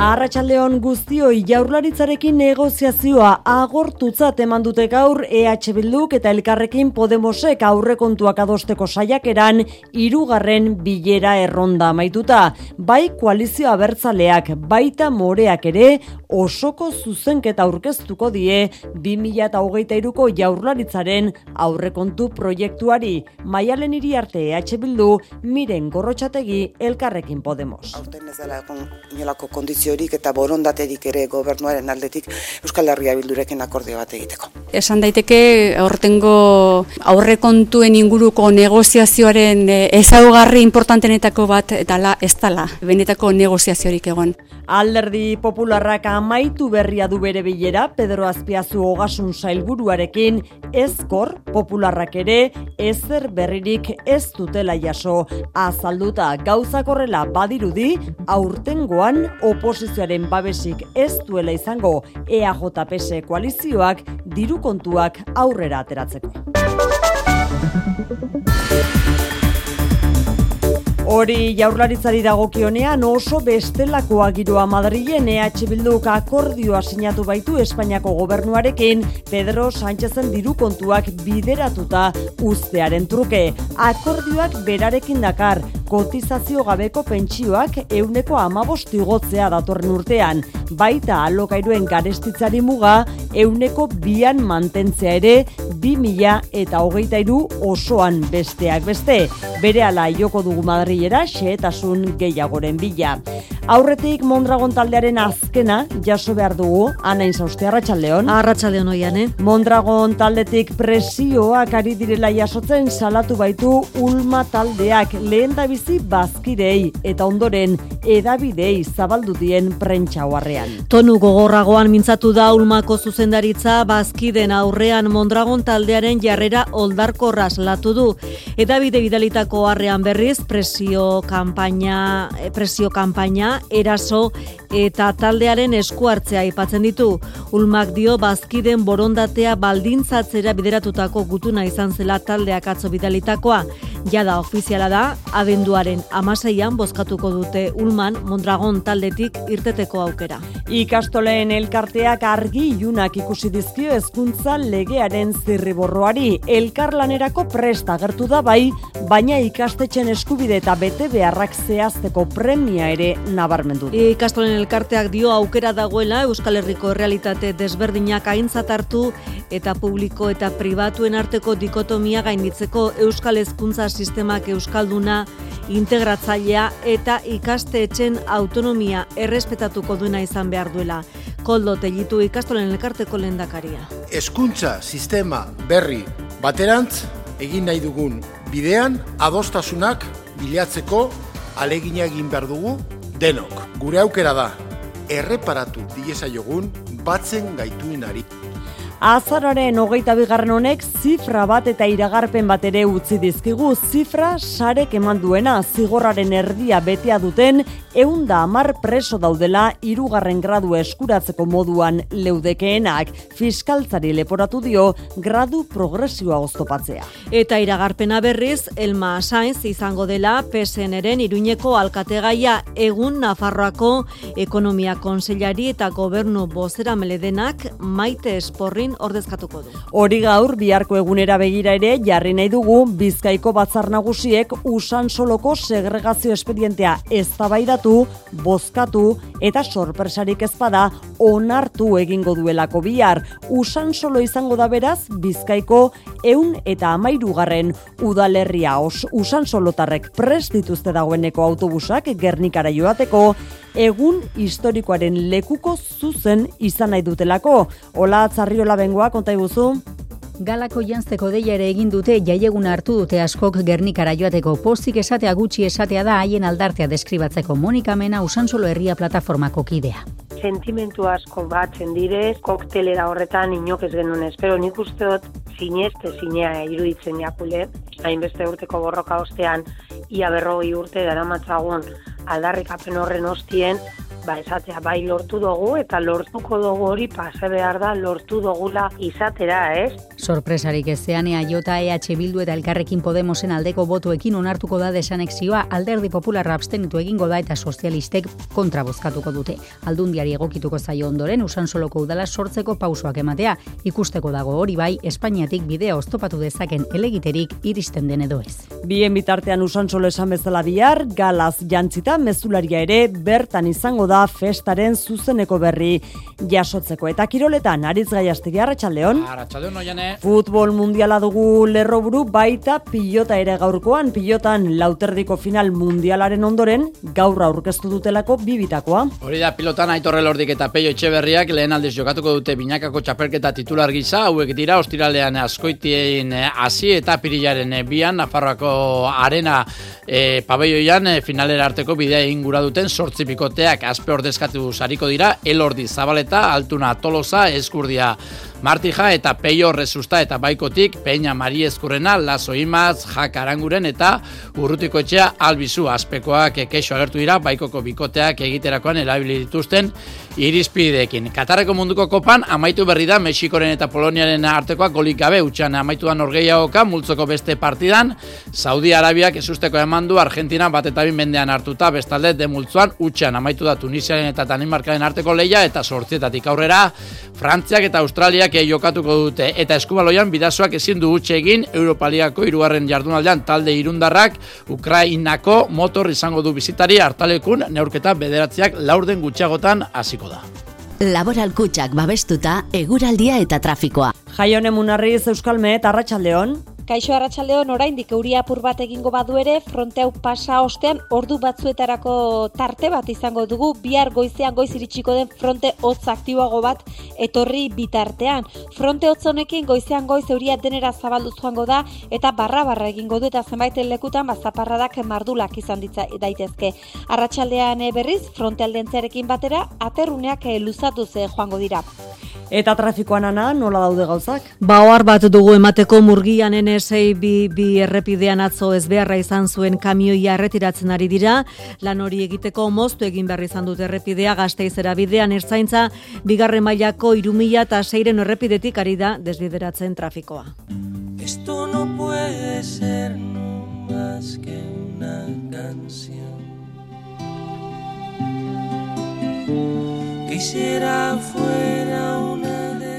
Arratxaldeon guztioi jaurlaritzarekin negoziazioa agortutzat eman dute gaur EH Bilduk eta Elkarrekin Podemosek aurrekontuak adosteko saiakeran hirugarren bilera erronda maituta. Bai koalizio abertzaleak, baita moreak ere osoko zuzenketa aurkeztuko die 2008ko jaurlaritzaren aurrekontu proiektuari. Maialen hiri arte EH Bildu, miren gorrotxategi Elkarrekin Podemos. Aurten ez dela inolako kondizio horik eta borondaterik ere gobernuaren aldetik Euskal Herria Bildurekin akordio bat egiteko. Esan daiteke aurtengo aurrekontuen inguruko negoziazioaren eh, ezaugarri importantenetako bat dala ez dala benetako negoziaziorik egon. Alderdi popularrak amaitu berria du bere bilera Pedro Azpiazu Ogasun Sailburuarekin ezkor popularrak ere ezer berririk ez dutela jaso azalduta gauzakorrela badirudi aurtengoan opos oposizioaren babesik ez duela izango EAJPS koalizioak diru kontuak aurrera ateratzeko. Hori jaurlaritzari dagokionean oso bestelakoa giroa Madrilen EH Bilduk akordioa sinatu baitu Espainiako gobernuarekin Pedro Sánchezen diru kontuak bideratuta ustearen truke. Akordioak berarekin dakar kotizazio gabeko pentsioak euneko amabosti gotzea datorren urtean, baita alokairuen garestitzari muga euneko bian mantentzea ere bi mila eta hogeita iru osoan besteak beste. Bere ala joko dugu Madrilera xeetasun gehiagoren bila. Aurretik Mondragon taldearen azkena jaso behar dugu, anain zauzte, Arratxaldeon. Arratxaldeon oian, eh? Mondragon taldetik presioak ari direla jasotzen salatu baitu Ulma taldeak lehen da bizi bazkirei eta ondoren edabidei zabaldu dien hoarrean. Tonu gogorragoan mintzatu da Ulmako zuzendaritza bazkiden aurrean Mondragon taldearen jarrera oldarkorra salatu du. Edabide bidalitako harrean berriz presio kanpaina, eh, presio kanpaina eraso eta taldearen esku hartzea aipatzen ditu. Ulmak dio bazkiden borondatea baldintzatzera bideratutako gutuna izan zela taldeak atzo bidalitakoa. Jada ofiziala da, abenduaren amaseian bozkatuko dute Ulman Mondragon taldetik irteteko aukera. Ikastoleen elkarteak argi ilunak ikusi dizkio hezkuntza legearen zirriborroari. Elkarlanerako presta gertu da bai, baina ikastetxen eskubide eta bete beharrak zehazteko premia ere nabarmendu. Ikastolen elkarteak dio aukera dagoela Euskal Herriko realitate desberdinak aintzat hartu eta publiko eta pribatuen arteko dikotomia gainditzeko Euskal Hezkuntza sistemak euskalduna integratzailea eta ikasteetzen autonomia errespetatuko duena izan behar duela. Koldo tellitu ikastolen elkarteko lehendakaria. Hezkuntza sistema berri baterantz egin nahi dugun bidean adostasunak bilatzeko alegina egin behar dugu denok. Gure aukera da erreparatu diesa jogun batzen gaituinari. Azararen hogeita bigarren honek zifra bat eta iragarpen bat ere utzi dizkigu zifra sarek eman duena zigorraren erdia betea duten eunda amar preso daudela irugarren gradu eskuratzeko moduan leudekeenak fiskaltzari leporatu dio gradu progresioa oztopatzea. Eta iragarpena berriz, Elma Sainz izango dela PSN-eren iruñeko alkategaia egun Nafarroako ekonomia konseilari eta gobernu bozera meledenak maite esporrin ordezkatuko du. Hori gaur biharko egunera begira ere jarri nahi dugu Bizkaiko batzar nagusiek usan soloko segregazio espedientea eztabaidatu, bozkatu eta sorpresarik ezpada onartu egingo duelako bihar. Usan solo izango da beraz Bizkaiko eun eta amairugarren udalerria os usan solotarrek prest dituzte dagoeneko autobusak Gernikara joateko egun historikoaren lekuko zuzen izan nahi dutelako. Ola atzarriola bengoa, konta iguzu? Galako jantzeko deia ere egin dute jaiegun hartu dute askok gernikara joateko. Pozik esatea gutxi esatea da haien aldartea deskribatzeko. Monika Mena usansolo herria plataformako kidea. Sentimentu asko batzen dire, koktelera horretan inok ez genuen espero nik uste dut sineste sinea iruditzen jakule, hainbeste urteko borroka ostean ia berroi urte dara matzagun aldarrikapen horren ostien, ba, esatea bai lortu dugu eta lortuko dugu hori pase behar da lortu dugula izatera, ez? Sorpresarik ezean jota EH Bildu eta Elkarrekin Podemosen aldeko botuekin onartuko da desanexioa alderdi popularra abstenitu egingo da eta sozialistek kontra bozkatuko dute. Aldundiari egokituko zaio ondoren usan soloko udala sortzeko pausoak ematea. Ikusteko dago hori bai, Espainiatik bidea oztopatu dezaken elegiterik iristen den edo ez. Bien bitartean usan solo esan bezala bihar, galaz jantzita mezularia ere bertan izango da festaren zuzeneko berri jasotzeko. Eta kiroletan, aritz gaiastegi, arratxaldeon? Arratxaldeon, oiane. Futbol mundiala dugu lerroburu baita pilota ere gaurkoan, pilotan lauterdiko final mundialaren ondoren, gaur aurkeztu dutelako bibitakoa. Hori da, pilotan aitorre lordik eta peio etxeberriak lehen aldiz jokatuko dute binakako txapelketa titular gisa, hauek dira, ostiralean askoitien hasi eta pirilaren bian, Nafarroako arena e, pabeioian e, finalera arteko bidea ingura duten sortzi bikoteak azpe ordezkatu sariko dira, elordi zabaleta, altuna tolosa, eskurdia Martija eta Peio Resusta eta Baikotik, Peña Mari Eskurrena, Lazo Imaz, Jak eta Urrutiko Etxea Albizu Azpekoak keixo agertu dira, Baikoko bikoteak egiterakoan erabili dituzten irizpideekin. Katarreko munduko kopan amaitu berri da Mexikoren eta Poloniaren artekoak golik gabe utxan amaitu da Norgeiagoka multzoko beste partidan, Saudi Arabiak esusteko eman du Argentina bat eta bin mendean hartuta bestalde de multzuan utxan amaitu da Tunisiaren eta Danimarkaren arteko leia eta sortzietatik aurrera Frantziak eta Australiak taldeak jokatuko dute eta eskubaloian bidazoak ezin du utxe egin Europaliako hirugarren jardunaldean talde irundarrak Ukrainako motor izango du bizitari hartalekun neurketa bederatziak laurden gutxiagotan hasiko da. Laboral kutsak babestuta, eguraldia eta trafikoa. Jaione Munarriz Euskalmet, Arratxaldeon. Kaixo arratsaldeon oraindik euria apur bat egingo badu ere, fronte hau pasa ostean ordu batzuetarako tarte bat izango dugu bihar goizean goiz iritsiko den fronte hotz aktiboago bat etorri bitartean. Fronte hotz honekin goizean goiz euria denera zabaldu joango da eta barra barra egingo du eta zenbait lekutan bazaparradak mardulak izan ditza daitezke. Arratsaldean eh, berriz fronte aldentzarekin batera aterruneak eh, luzatu ze joango dira. Eta trafikoan ana, nola daude gauzak? Ba, bat dugu emateko murgianen SABB errepidean atzo ezbeharra izan zuen kamioia arretiratzen ari dira, lan hori egiteko moztu egin behar izan dute errepidea gazteizera bidean ertzaintza bigarren mailako irumila eta seiren errepidetik ari da desbideratzen trafikoa. Esto no puede ser no más que una canción Quisiera fuera una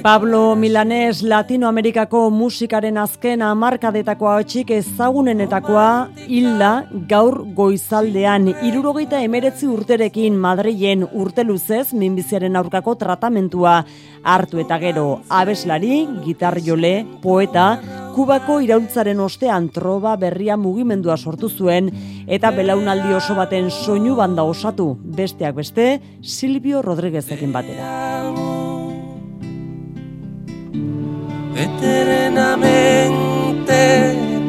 Pablo Milanes Latinoamerikako musikaren azken hamarkadetakoa hotxik ezagunenetakoa hilda gaur goizaldean. Irurogeita emeretzi urterekin Madrilen urte luzez minbiziaren aurkako tratamentua hartu eta gero. Abeslari, gitar jole, poeta, kubako iraultzaren ostean troba berria mugimendua sortu zuen eta belaunaldi oso baten soinu banda osatu. Besteak beste Silvio Rodríguezekin batera. Eternamente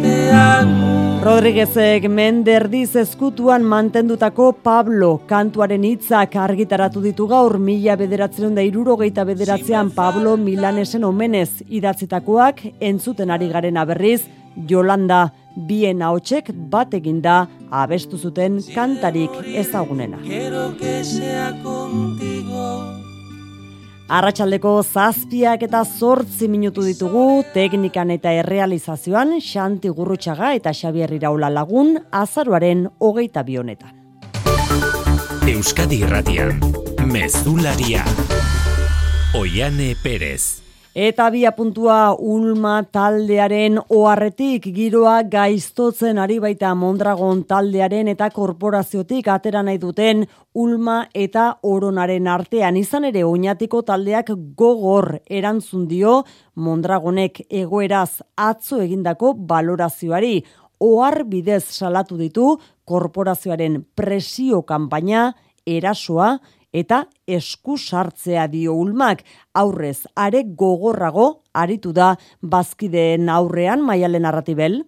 te amo. Rodríguezek menderdiz ezkutuan mantendutako Pablo kantuaren hitzak argitaratu ditu gaur mila bederatzen da irurogeita bederatzean Pablo Milanesen omenez idatzitakoak entzuten ari garen aberriz Jolanda bien ahotsek bat eginda abestu zuten kantarik ezagunena. Quiero que sea contigo Arratxaldeko zazpiak eta zortzi minutu ditugu teknikan eta errealizazioan Xanti Gurrutxaga eta Xabier Iraula lagun azaruaren hogeita bionetan. Euskadi Irratian, Mezularia, Oiane Perez. Eta bia puntua Ulma taldearen oharretik giroa gaiztotzen ari baita Mondragon taldearen eta korporaziotik atera nahi duten Ulma eta Oronaren artean. Izan ere oinatiko taldeak gogor erantzun dio Mondragonek egoeraz atzo egindako balorazioari. Ohar bidez salatu ditu korporazioaren presio kanpaina erasoa eta esku sartzea dio ulmak, aurrez are gogorrago aritu da bazkideen aurrean maialen arratibel.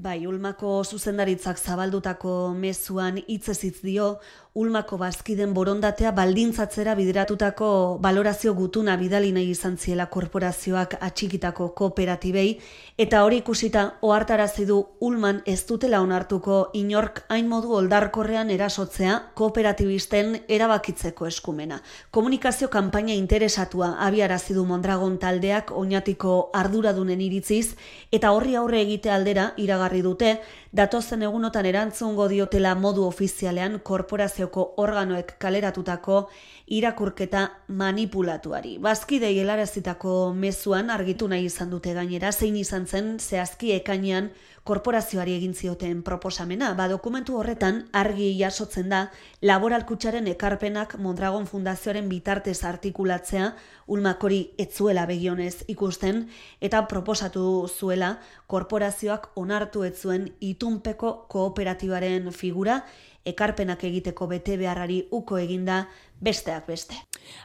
Bai, Ulmako zuzendaritzak zabaldutako mezuan hitzezitz dio, Ulmako bazkiden borondatea baldintzatzera bideratutako balorazio gutuna bidali nahi izan ziela korporazioak atxikitako kooperatibei, eta hori ikusita ohartarazi du Ulman ez dutela onartuko inork hain modu oldarkorrean erasotzea kooperatibisten erabakitzeko eskumena. Komunikazio kanpaina interesatua abiarazi du Mondragon taldeak oinatiko arduradunen iritziz, eta horri aurre egite aldera iragarri dute, datozen egunotan erantzungo diotela modu ofizialean korporazioko organoek kaleratutako irakurketa manipulatuari. Bazkidei helarazitako mezuan argitu nahi izan dute gainera, zein izan zen zehazki ekainean korporazioari egin zioten proposamena. Ba, dokumentu horretan argi jasotzen da laboralkutsaren ekarpenak Mondragon Fundazioaren bitartez artikulatzea ulmakori etzuela begionez ikusten eta proposatu zuela korporazioak onartu etzuen itunpeko kooperatibaren figura ekarpenak egiteko bete beharrari uko eginda besteak beste.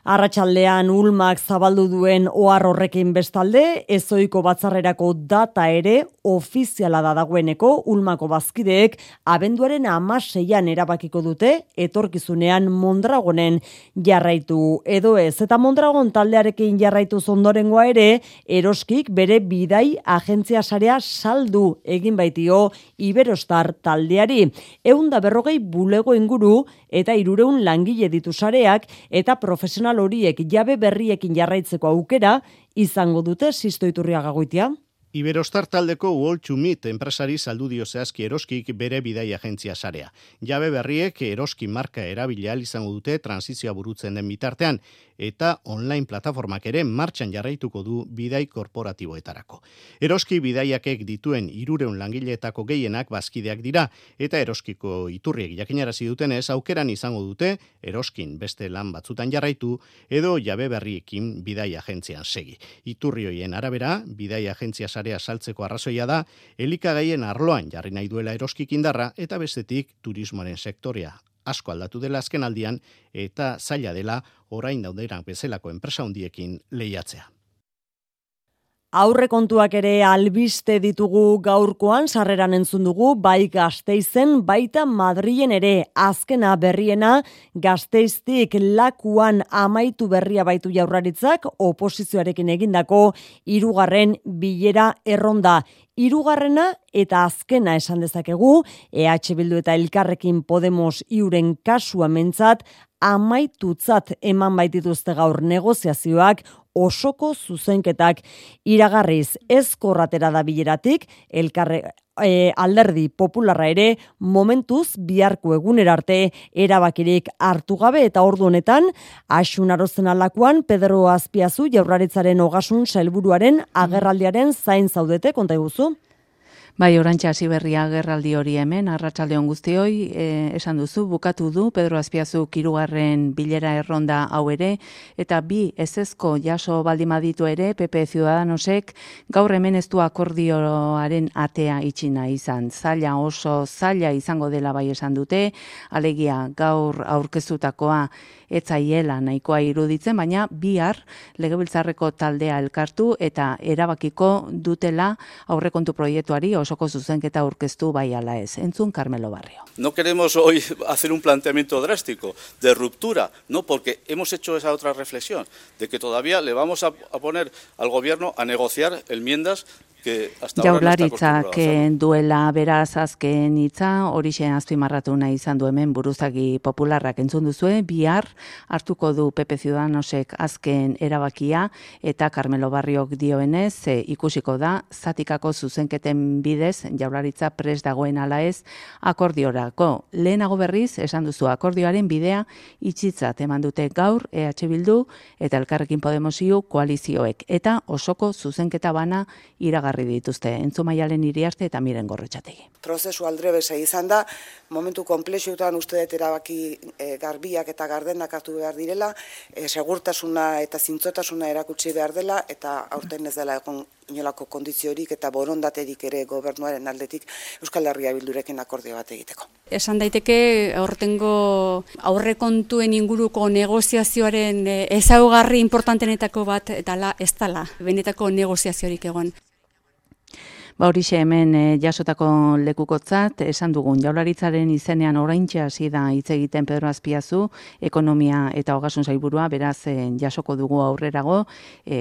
Arratxaldean ulmak zabaldu duen ohar horrekin bestalde, ezoiko batzarrerako data ere ofiziala da dagoeneko ulmako bazkideek abenduaren amaseian erabakiko dute etorkizunean Mondragonen jarraitu edo ez. Eta Mondragon taldearekin jarraitu zondorengoa ere, eroskik bere bidai agentzia sarea saldu egin baitio Iberostar taldeari. Eunda berrogei bulego inguru eta irureun langile ditu sareak eta profesional horiek jabe berriekin jarraitzeko aukera izango dute sistoiturria gagoitia. Iberostar taldeko Wall to Meet enpresari saldu dio zehazki eroskik bere bidai agentzia sarea. Jabe berriek eroski marka erabila izango dute transizioa burutzen den bitartean eta online plataformak ere martxan jarraituko du bidai korporatiboetarako. Eroski bidaiakek dituen irureun langileetako gehienak bazkideak dira eta eroskiko iturriek jakinarazi dutenez aukeran izango dute eroskin beste lan batzutan jarraitu edo jabe berriekin bidai agentzian segi. Iturri hoien arabera, bidai agentzia sarea saltzeko arrazoia da, elikagaien arloan jarri nahi duela eroskik indarra eta bestetik turismoaren sektorea asko aldatu dela azken aldian eta zaila dela orain dauderan bezalako enpresa hundiekin lehiatzea. Aurre kontuak ere albiste ditugu gaurkoan sarreran entzun dugu bai Gasteizen baita Madrilen ere. Azkena berriena Gasteiztik lakuan amaitu berria baitu jaurlaritzak oposizioarekin egindako hirugarren bilera erronda. Hirugarrena eta azkena esan dezakegu EH Bildu eta Elkarrekin Podemos iuren kasua mentzat amaitutzat eman baitituzte gaur negoziazioak osoko zuzenketak iragarriz ezkorratera da bileratik elkarre e, alderdi popularra ere momentuz biharko egunera arte erabakirik hartu gabe eta ordu honetan asun arozen alakuan Pedro Azpiazu jaurlaritzaren ogasun sailburuaren agerraldiaren zain zaudete konta iguzu. Bai, orantxa hasi berria gerraldi hori hemen, arratsalde on guztioi, e, esan duzu, bukatu du, Pedro Azpiazu kirugarren bilera erronda hau ere, eta bi ezezko jaso baldimaditu ere, PP Ciudadanosek, gaur hemen ez du akordioaren atea itxina izan. Zaila oso, zaila izango dela bai esan dute, alegia gaur aurkezutakoa etzaiela nahikoa iruditzen, baina bihar legebiltzarreko taldea elkartu eta erabakiko dutela aurrekontu proiektuari osoko zuzenketa aurkeztu bai ala ez. Entzun Carmelo Barrio. No queremos hoy hacer un planteamiento drástico de ruptura, no porque hemos hecho esa otra reflexión de que todavía le vamos a, poner al gobierno a negociar enmiendas Jaularitzak duela beraz azken hitza hori azpimarratu nahi izan du hemen buruzagi popularrak entzun duzue, bihar hartuko du Pepe Ciudadanosek azken erabakia eta Carmelo Barriok dioenez e, ikusiko da zatikako zuzenketen bidez jaularitza pres dagoen ala ez akordiorako. Lehenago berriz esan duzu akordioaren bidea itxitzat eman dute gaur EH Bildu eta Elkarrekin Podemosiu koalizioek eta osoko zuzenketa bana iragar jarri dituzte entzumaialen iriarte eta miren gorretxategi. Prozesu aldrebesa izan da, momentu komplexuetan uste dut erabaki e, garbiak eta gardenak hartu behar direla, e, segurtasuna eta zintzotasuna erakutsi behar dela, eta aurten ez dela egon inolako kondiziorik eta borondaterik ere gobernuaren aldetik Euskal Herria bildurekin akordio bat egiteko. Esan daiteke aurtengo aurrekontuen inguruko negoziazioaren e, ezaugarri importantenetako bat eta la ez dala benetako negoziaziorik egon. Ba horixe hemen e, jasotako lekukotzat, esan dugun jaularitzaren izenean oraintxe hasi da hitz egiten Pedro Azpiazu, ekonomia eta hogasun zailburua, beraz e, jasoko dugu aurrerago e,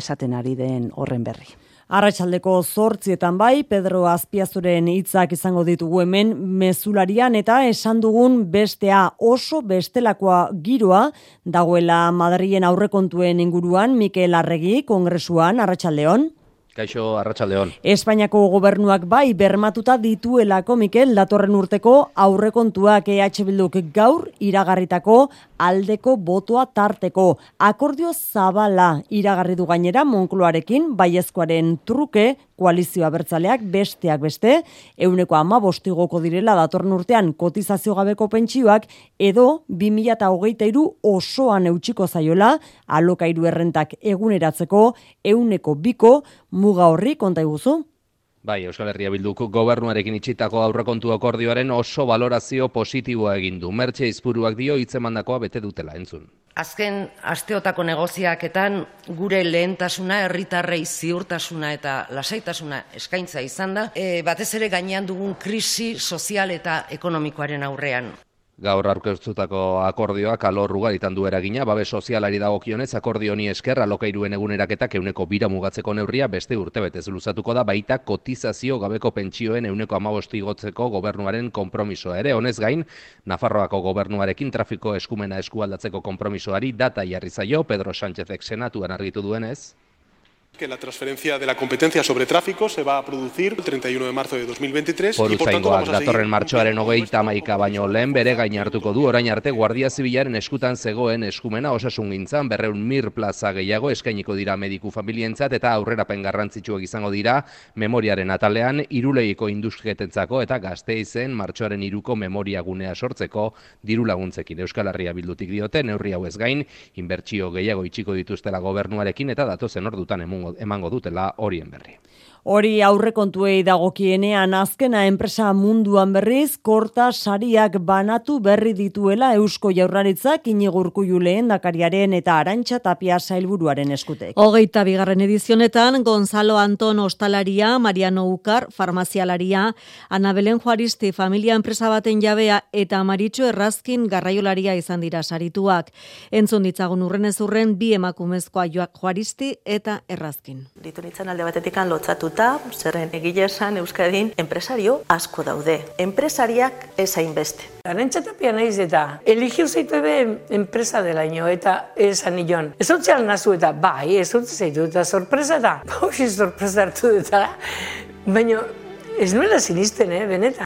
esaten ari den horren berri. Arratxaldeko zortzietan bai, Pedro Azpiazuren hitzak izango ditugu hemen mezularian eta esan dugun bestea oso bestelakoa giroa dagoela Madrien aurrekontuen inguruan Mikel Arregi kongresuan Arratxaldeon. Kaixo, Arratxaldeon. Espainiako gobernuak bai bermatuta dituelako Mikel datorren urteko aurrekontuak EH Bilduk gaur iragarritako aldeko botoa tarteko. Akordio zabala iragarri du gainera Monkloarekin baiezkoaren truke koalizioa bertzaleak besteak beste, euneko ama bostigoko direla datorren urtean kotizazio gabeko pentsioak edo 2008 osoan eutxiko zaiola alokairu errentak eguneratzeko euneko biko muga horri konta iguzu? Bai, Euskal Herria Bilduko gobernuarekin itxitako aurrekontu akordioaren oso valorazio positiboa egin du. Mertxe izpuruak dio hitzemandakoa bete dutela entzun. Azken asteotako negoziaketan gure lehentasuna herritarrei ziurtasuna eta lasaitasuna eskaintza izan da, e, batez ere gainean dugun krisi sozial eta ekonomikoaren aurrean. Gaur aurkeztutako akordioak alor ugaritan du eragina, babe sozialari dagokionez akordio honi esker alokairuen eguneraketak euneko bira mugatzeko neurria beste urtebetez luzatuko da baita kotizazio gabeko pentsioen euneko amabosti gotzeko gobernuaren kompromisoa ere. Honez gain, Nafarroako gobernuarekin trafiko eskumena eskualdatzeko kompromisoari data jarri zaio, Pedro Sánchezek senatuan argitu duenez que la transferencia de la competencia sobre tráfico se va a producir el 31 de marzo de 2023 por a datorren martxoaren 31 baino lehen bere gain hartuko du. Orain arte Guardia Zibilaren eskutan zegoen eskumena osasungintzan 200 mir plaza gehiago eskainiko dira mediku familientzat eta aurrerapen garrantzitsuak izango dira memoriaren atalean iruleiko industrietentzako eta gazteizen martxoaren iruko memoria gunea sortzeko diru laguntzekin. Euskal Herria bildutik diote neurri hau ez gain inbertsio gehiago itxiko dituztela gobernuarekin eta datozen ordutan emungo emango dutela horien berri. Hori aurrekontuei dagokienean azkena enpresa munduan berriz korta sariak banatu berri dituela Eusko Jaurlaritzak inigurku juleen dakariaren eta arantxa tapia sailburuaren eskutek. Hogeita bigarren edizionetan Gonzalo Anton Ostalaria, Mariano Ukar, farmazialaria, Ana Belen Juaristi, familia enpresa baten jabea eta Maritxo Errazkin garraiolaria izan dira sarituak. Entzun ditzagun urren bi emakumezkoa Juaristi eta Errazkin. Ditu nintzen alde batetikan lotzatu ikusita, zerren egile esan Euskadin, enpresario asko daude. Enpresariak ez hainbeste. Arantxatapia nahiz eta eligio zeitu ebe enpresa dela ino eta esan nion. Ez hau nazu eta bai, ez hau zeitu eta sorpresa da. Hauzi sorpresa hartu eta baina ez nuela sinisten, eh, benetan.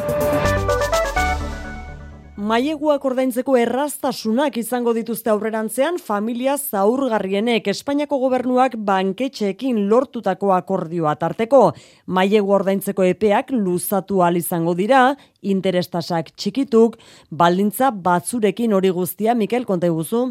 Maieguak ordaintzeko erraztasunak izango dituzte aurrerantzean familia zaurgarrienek Espainiako gobernuak banketxeekin lortutako akordioa tarteko. Maiegu ordaintzeko epeak luzatu al izango dira, interestasak txikituk, baldintza batzurekin hori guztia, Mikel, konta guzu?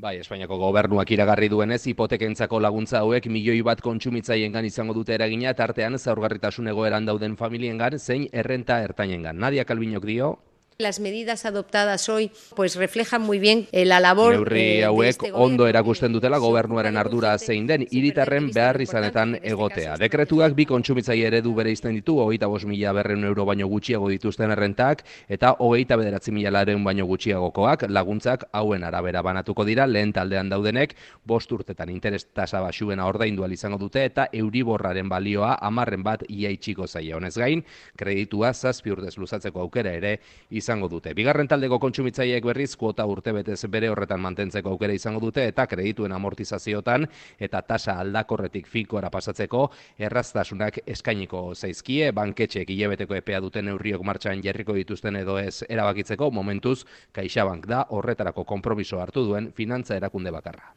Bai, Espainiako gobernuak iragarri duenez, hipotekentzako laguntza hauek milioi bat kontsumitzaiengan izango dute eragina, tartean zaurgarritasun egoeran dauden familiengan, zein errenta ertainengan. Nadia Kalbinok dio, Las medidas adoptadas hoy pues reflejan muy bien eh, la labor Neurri eh, hauek este ondo erakusten dutela gobernuaren ardura zein den hiritarren behar izanetan egotea. Dekretuak bi kontsumitzaile eredu bere izten ditu, hogeita bos mila berreun euro baino gutxiago dituzten errentak, eta hogeita bederatzi mila laren baino gutxiagokoak laguntzak hauen arabera banatuko dira, lehen taldean daudenek, bost urtetan interes tasa basuena ordaindu izango dute, eta euriborraren balioa amarren bat iaitxiko zaia honez gain, kreditua zazpi urdez luzatzeko aukera ere izan izango dute. Bigarren taldeko kontsumitzaileek berriz kuota urtebetez bere horretan mantentzeko aukera izango dute eta kredituen amortizaziotan eta tasa aldakorretik fikora pasatzeko erraztasunak eskainiko zaizkie banketxek hilebeteko epea duten neurriok martxan jarriko dituzten edo ez erabakitzeko momentuz CaixaBank da horretarako konpromiso hartu duen finantza erakunde bakarra.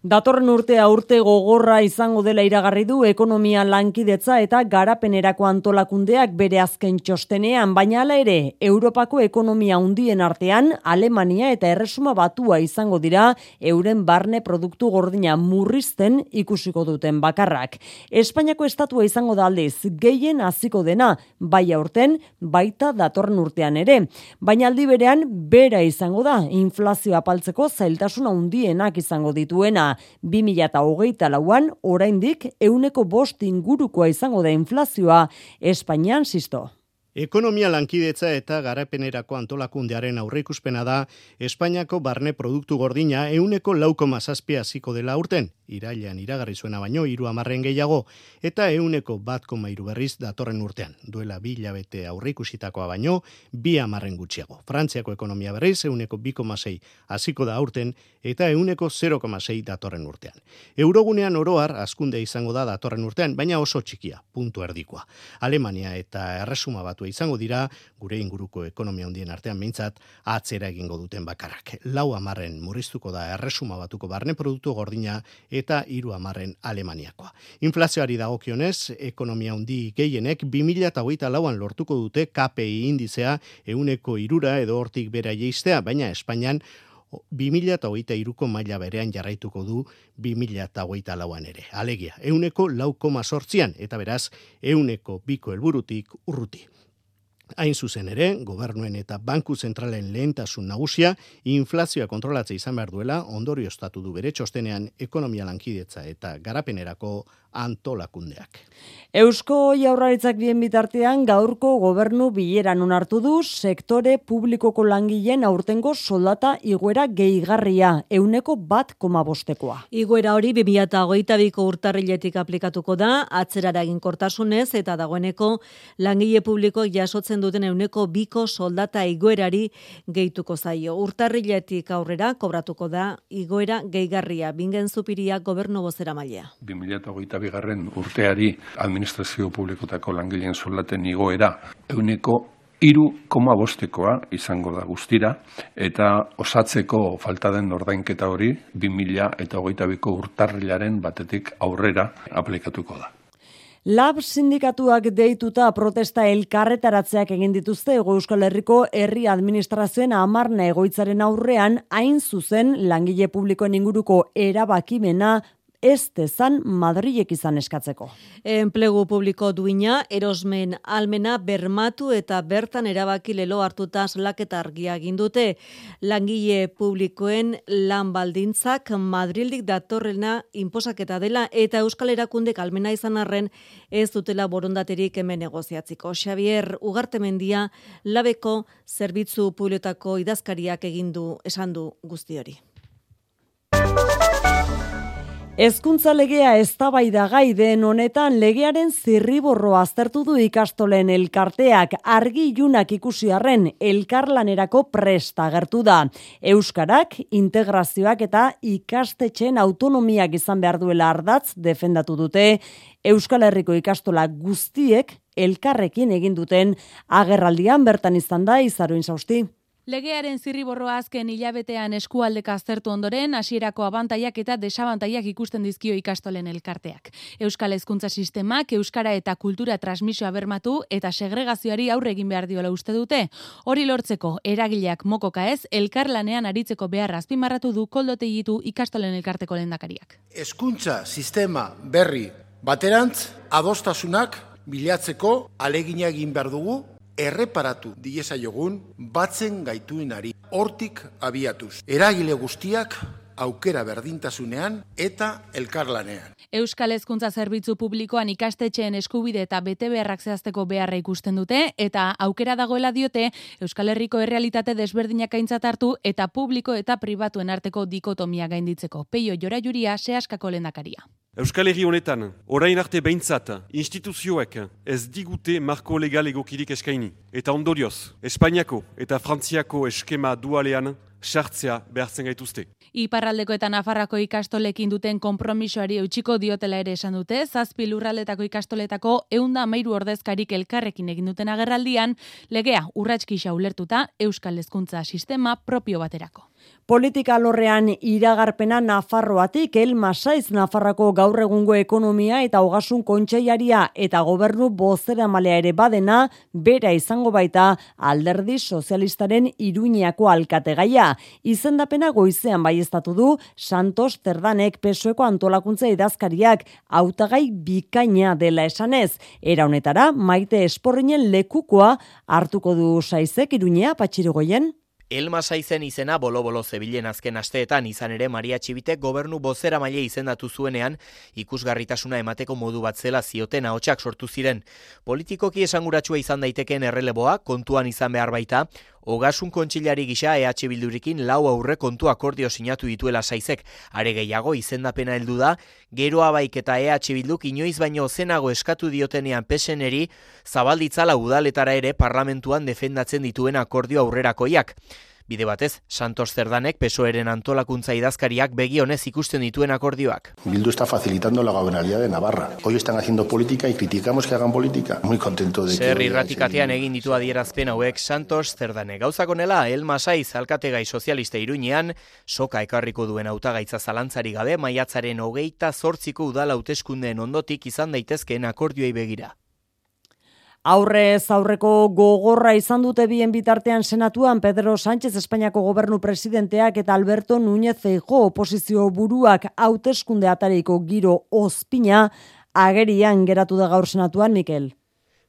Datorren urtea urte gogorra izango dela iragarri du ekonomia lankidetza eta garapenerako antolakundeak bere azken txostenean, baina hala ere, Europako ekonomia hundien artean, Alemania eta Erresuma batua izango dira euren barne produktu gordina murrizten ikusiko duten bakarrak. Espainiako estatua izango da aldiz, gehien hasiko dena, bai aurten, baita datorren urtean ere. Baina aldi berean, bera izango da, inflazioa apaltzeko zailtasuna hundienak izango dituena. 2008 lauan, oraindik euneko bost ingurukoa izango da inflazioa Espainian sisto. Ekonomia lankidetza eta garapenerako antolakundearen aurreikuspena da Espainiako barne produktu gordina euneko lauko mazazpia ziko dela urten, irailean iragarri zuena baino hiru amarren gehiago, eta euneko bat koma berriz datorren urtean, duela bi hilabete aurreikusitakoa baino, bi amarren gutxiago. Frantziako ekonomia berriz euneko bi koma aziko da urten, eta euneko 0,6 datorren urtean. Eurogunean oroar askunde izango da datorren urtean, baina oso txikia, puntu erdikoa. Alemania eta erresuma bat izango dira gure inguruko ekonomia hondien artean mintzat atzera egingo duten bakarrak. Lau amarren murriztuko da erresuma batuko barne produktu gordina eta hiru amarren Alemaniakoa. Inflazioari dagokionez, ekonomia hondi gehienek 2008 lauan lortuko dute KPI indizea euneko irura edo hortik bera jeistea, baina Espainian 2008 iruko maila berean jarraituko du 2008 lauan ere. Alegia, euneko lau koma sortzian, eta beraz, euneko biko helburutik urruti. Hain zuzen ere, gobernuen eta banku zentralen lehentasun nagusia, inflazioa kontrolatze izan behar duela, ondorio estatu du bere txostenean ekonomia lankidetza eta garapenerako antolakundeak. Eusko jaurlaritzak bien bitartean gaurko gobernu bileran onartu du sektore publikoko langileen aurtengo soldata iguera gehigarria, euneko bat koma bostekoa. Iguera hori 2008ko urtarriletik aplikatuko da, atzerara kortasunez eta dagoeneko langile publiko jasotzen duten euneko biko soldata iguerari gehituko zaio. Urtarriletik aurrera kobratuko da iguera gehigarria, bingen zupiria gobernu bozera mailea. 2008 bigarren urteari administrazio publikotako langileen soldaten igoera euneko iru koma bostekoa izango da guztira, eta osatzeko falta den ordainketa hori 2000 eta hogeita biko urtarrilaren batetik aurrera aplikatuko da. Lab sindikatuak deituta protesta elkarretaratzeak egin dituzte Ego Euskal Herriko herri administrazioen amarna egoitzaren aurrean hain zuzen langile publikoen inguruko erabakimena ez dezan Madrilek izan eskatzeko. Enplegu publiko duina, erosmen almena bermatu eta bertan erabaki lelo hartuta salaketa argia dute langile publikoen lan baldintzak Madrildik datorrena inposaketa dela eta Euskal Erakundek almena izan arren ez dutela borondaterik hemen negoziatziko. Xavier Ugartemendia labeko zerbitzu publiotako idazkariak egindu esan du guzti hori. Ezkuntza legea eztabaida gai den honetan legearen zirriborro aztertu du ikastolen elkarteak argi junak ikusiarren elkarlanerako presta gertu da. Euskarak, integrazioak eta ikastetxen autonomiak izan behar duela ardatz defendatu dute Euskal Herriko ikastola guztiek elkarrekin egin duten agerraldian bertan izan da izaruin sausti. Legearen zirriborroa azken hilabetean eskualdeka aztertu ondoren, hasierako abantaiak eta desabantaiak ikusten dizkio ikastolen elkarteak. Euskal Hezkuntza Sistemak euskara eta kultura transmisioa bermatu eta segregazioari aurre egin behar diola uste dute. Hori lortzeko eragileak mokoka ez, elkarlanean aritzeko behar azpimarratu du koldote ditu ikastolen elkarteko lehendakariak. Hezkuntza sistema berri baterantz adostasunak bilatzeko alegina egin behar dugu erreparatu diesa jogun batzen gaituinari hortik abiatuz. Eragile guztiak aukera berdintasunean eta elkarlanean. Euskal Hezkuntza Zerbitzu Publikoan ikastetxeen eskubide eta bete beharrak zehazteko beharra ikusten dute eta aukera dagoela diote Euskal Herriko errealitate desberdinak aintzat hartu eta publiko eta pribatuen arteko dikotomia gainditzeko. Peio Jora Juria, Seaskako lendakaria. Euskal Herri honetan, orain arte behintzat, instituzioek ez digute marko legal egokirik eskaini. Eta ondorioz, Espainiako eta Frantziako eskema dualean sartzea behartzen gaituzte. Iparraldeko eta Nafarrako ikastolekin duten konpromisoari eutxiko diotela ere esan dute, zazpi lurraldetako ikastoletako eunda mairu ordezkarik elkarrekin egin duten agerraldian, legea urratskisa ulertuta Euskal Hezkuntza Sistema propio baterako. Politika lorrean iragarpena Nafarroatik, El Masaiz Nafarrako gaur egungo ekonomia eta hogasun kontseilaria eta gobernu bozera malea ere badena, bera izango baita alderdi sozialistaren iruñeako alkategaia. Izendapena goizean bai du, Santos Terdanek pesoeko antolakuntza idazkariak hautagai bikaina dela esanez. Era honetara, maite esporrinen lekukoa hartuko du saizek iruñea patxirugoien. Elma Saizen izena bolo-bolo zebilen azken asteetan izan ere Maria Txibitek gobernu bozera maile izendatu zuenean ikusgarritasuna emateko modu bat zela zioten ahotsak sortu ziren. Politikoki esanguratsua izan daitekeen erreleboa kontuan izan behar baita, Ogasun kontxilari gisa EH Bildurikin lau aurre kontu akordio sinatu dituela saizek. Are gehiago izendapena heldu da, geroa baik eta EH Bilduk inoiz baino zenago eskatu diotenean peseneri, zabalditzala udaletara ere parlamentuan defendatzen dituen akordio aurrerakoiak. Bide batez, Santos Zerdanek pesoeren antolakuntza idazkariak begionez ikusten dituen akordioak. Bildu está facilitando la gobernabilidad de Navarra. Hoy están haciendo política y criticamos que hagan política. Muy contento de Zer irratikatean egin ditu adierazpen hauek Santos Zerdanek. Gauzakonela, El Masaiz alkategai sozialista iruñean, soka ekarriko duen hautagaitza zalantzari gabe, maiatzaren hogeita zortziko udala hauteskundeen ondotik izan daitezkeen akordioei begira. Aurrez aurreko gogorra izan dute bien bitartean senatuan Pedro Sánchez Espainiako gobernu presidenteak eta Alberto Núñez Feijo oposizio buruak hauteskunde atariko giro ospina agerian geratu da gaur senatuan Mikel.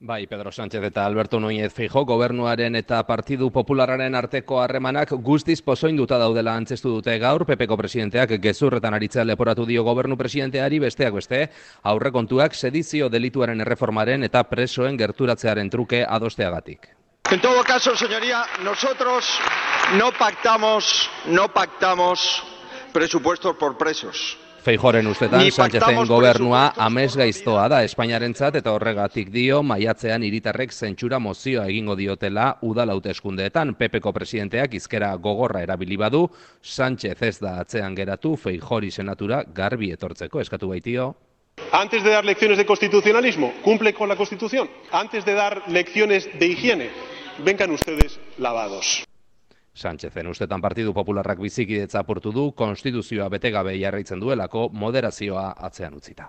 Bai, Pedro Sánchez eta Alberto Núñez Feijo gobernuaren eta Partidu Populararen arteko harremanak guztiz pozoinduta daudela antzestu dute gaur PPko presidenteak gezurretan aritzea leporatu dio gobernu presidenteari besteak beste aurrekontuak sedizio delituaren erreformaren eta presoen gerturatzearen truke adosteagatik. En todo caso, señoría, nosotros no pactamos, no pactamos presupuestos por presos. Feijoren ustetan, Sánchezen gobernua amez gaiztoa da Espainiarentzat eta horregatik dio maiatzean hiritarrek zentsura mozioa egingo diotela udalaute eskundeetan. Pepeko presidenteak izkera gogorra erabili badu, Sánchez ez da atzean geratu Feijori senatura garbi etortzeko eskatu baitio. Antes de dar lecciones de constitucionalismo, cumple con la Constitución. Antes de dar lecciones de higiene, vengan ustedes lavados. Sánchezen ustetan Partidu Popularrak bizikidetza apurtu du, konstituzioa betegabe jarraitzen duelako moderazioa atzean utzita.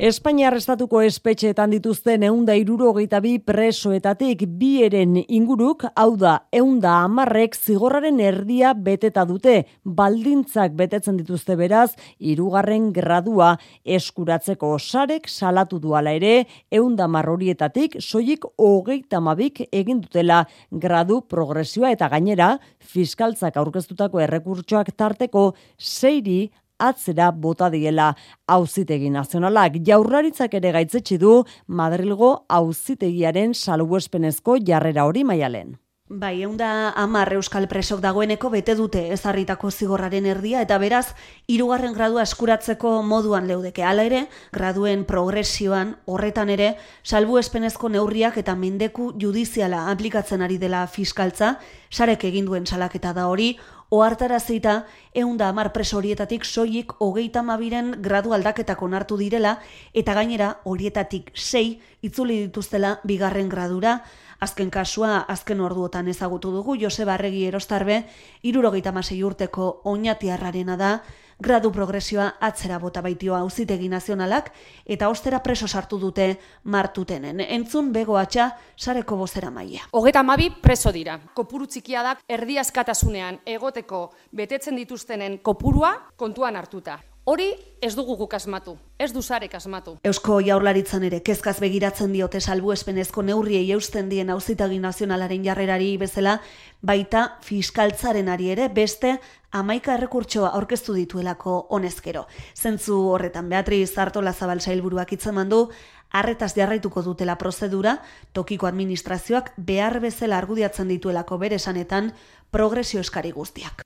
Espainiar estatuko espetxeetan dituzten eunda irurogeita bi presoetatik bi eren inguruk, hau da, eunda amarrek zigorraren erdia beteta dute, baldintzak betetzen dituzte beraz, irugarren gradua eskuratzeko sarek salatu duala ere, eunda marrorietatik soilik hogeita mabik egin dutela gradu progresioa eta gainera, fiskaltzak aurkeztutako errekurtsoak tarteko zeiri atzera bota diela auzitegi nazionalak. Jaurlaritzak ere gaitzetsi du Madrilgo auzitegiaren salbuespenezko jarrera hori maialen. Bai, egun da amar euskal presok dagoeneko bete dute ezarritako zigorraren erdia eta beraz, hirugarren gradua eskuratzeko moduan leudeke. Hala ere, graduen progresioan horretan ere, salbu espenezko neurriak eta mendeku judiziala aplikatzen ari dela fiskaltza, sarek egin duen salaketa da hori, ohartara zeita, egun da amar preso horietatik soilik hogeita mabiren gradu aldaketak onartu direla, eta gainera horietatik sei itzuli dituztela bigarren gradura, Azken kasua, azken orduotan ezagutu dugu, Joseba Arregi erostarbe, irurogeita masei urteko oinatiarrarena da, gradu progresioa atzera bota baitioa auzitegi nazionalak, eta ostera preso sartu dute martutenen. Entzun bego atxa, sareko bozera maia. Hogeta mabi preso dira. Kopuru txikia da, erdiazkatasunean egoteko betetzen dituztenen kopurua kontuan hartuta. Hori ez dugu guk asmatu, ez duzarek asmatu. Eusko jaurlaritzan ere kezkaz begiratzen diote salbu espenezko neurriei eusten dien auzitagi nazionalaren jarrerari bezala, baita fiskaltzaren ari ere beste amaika errekurtsoa aurkeztu dituelako honezkero. Zentzu horretan Beatriz Artola Zabal sailburuak itzeman du, arretaz jarraituko dutela prozedura, tokiko administrazioak behar bezala argudiatzen dituelako bere esanetan progresio eskari guztiak.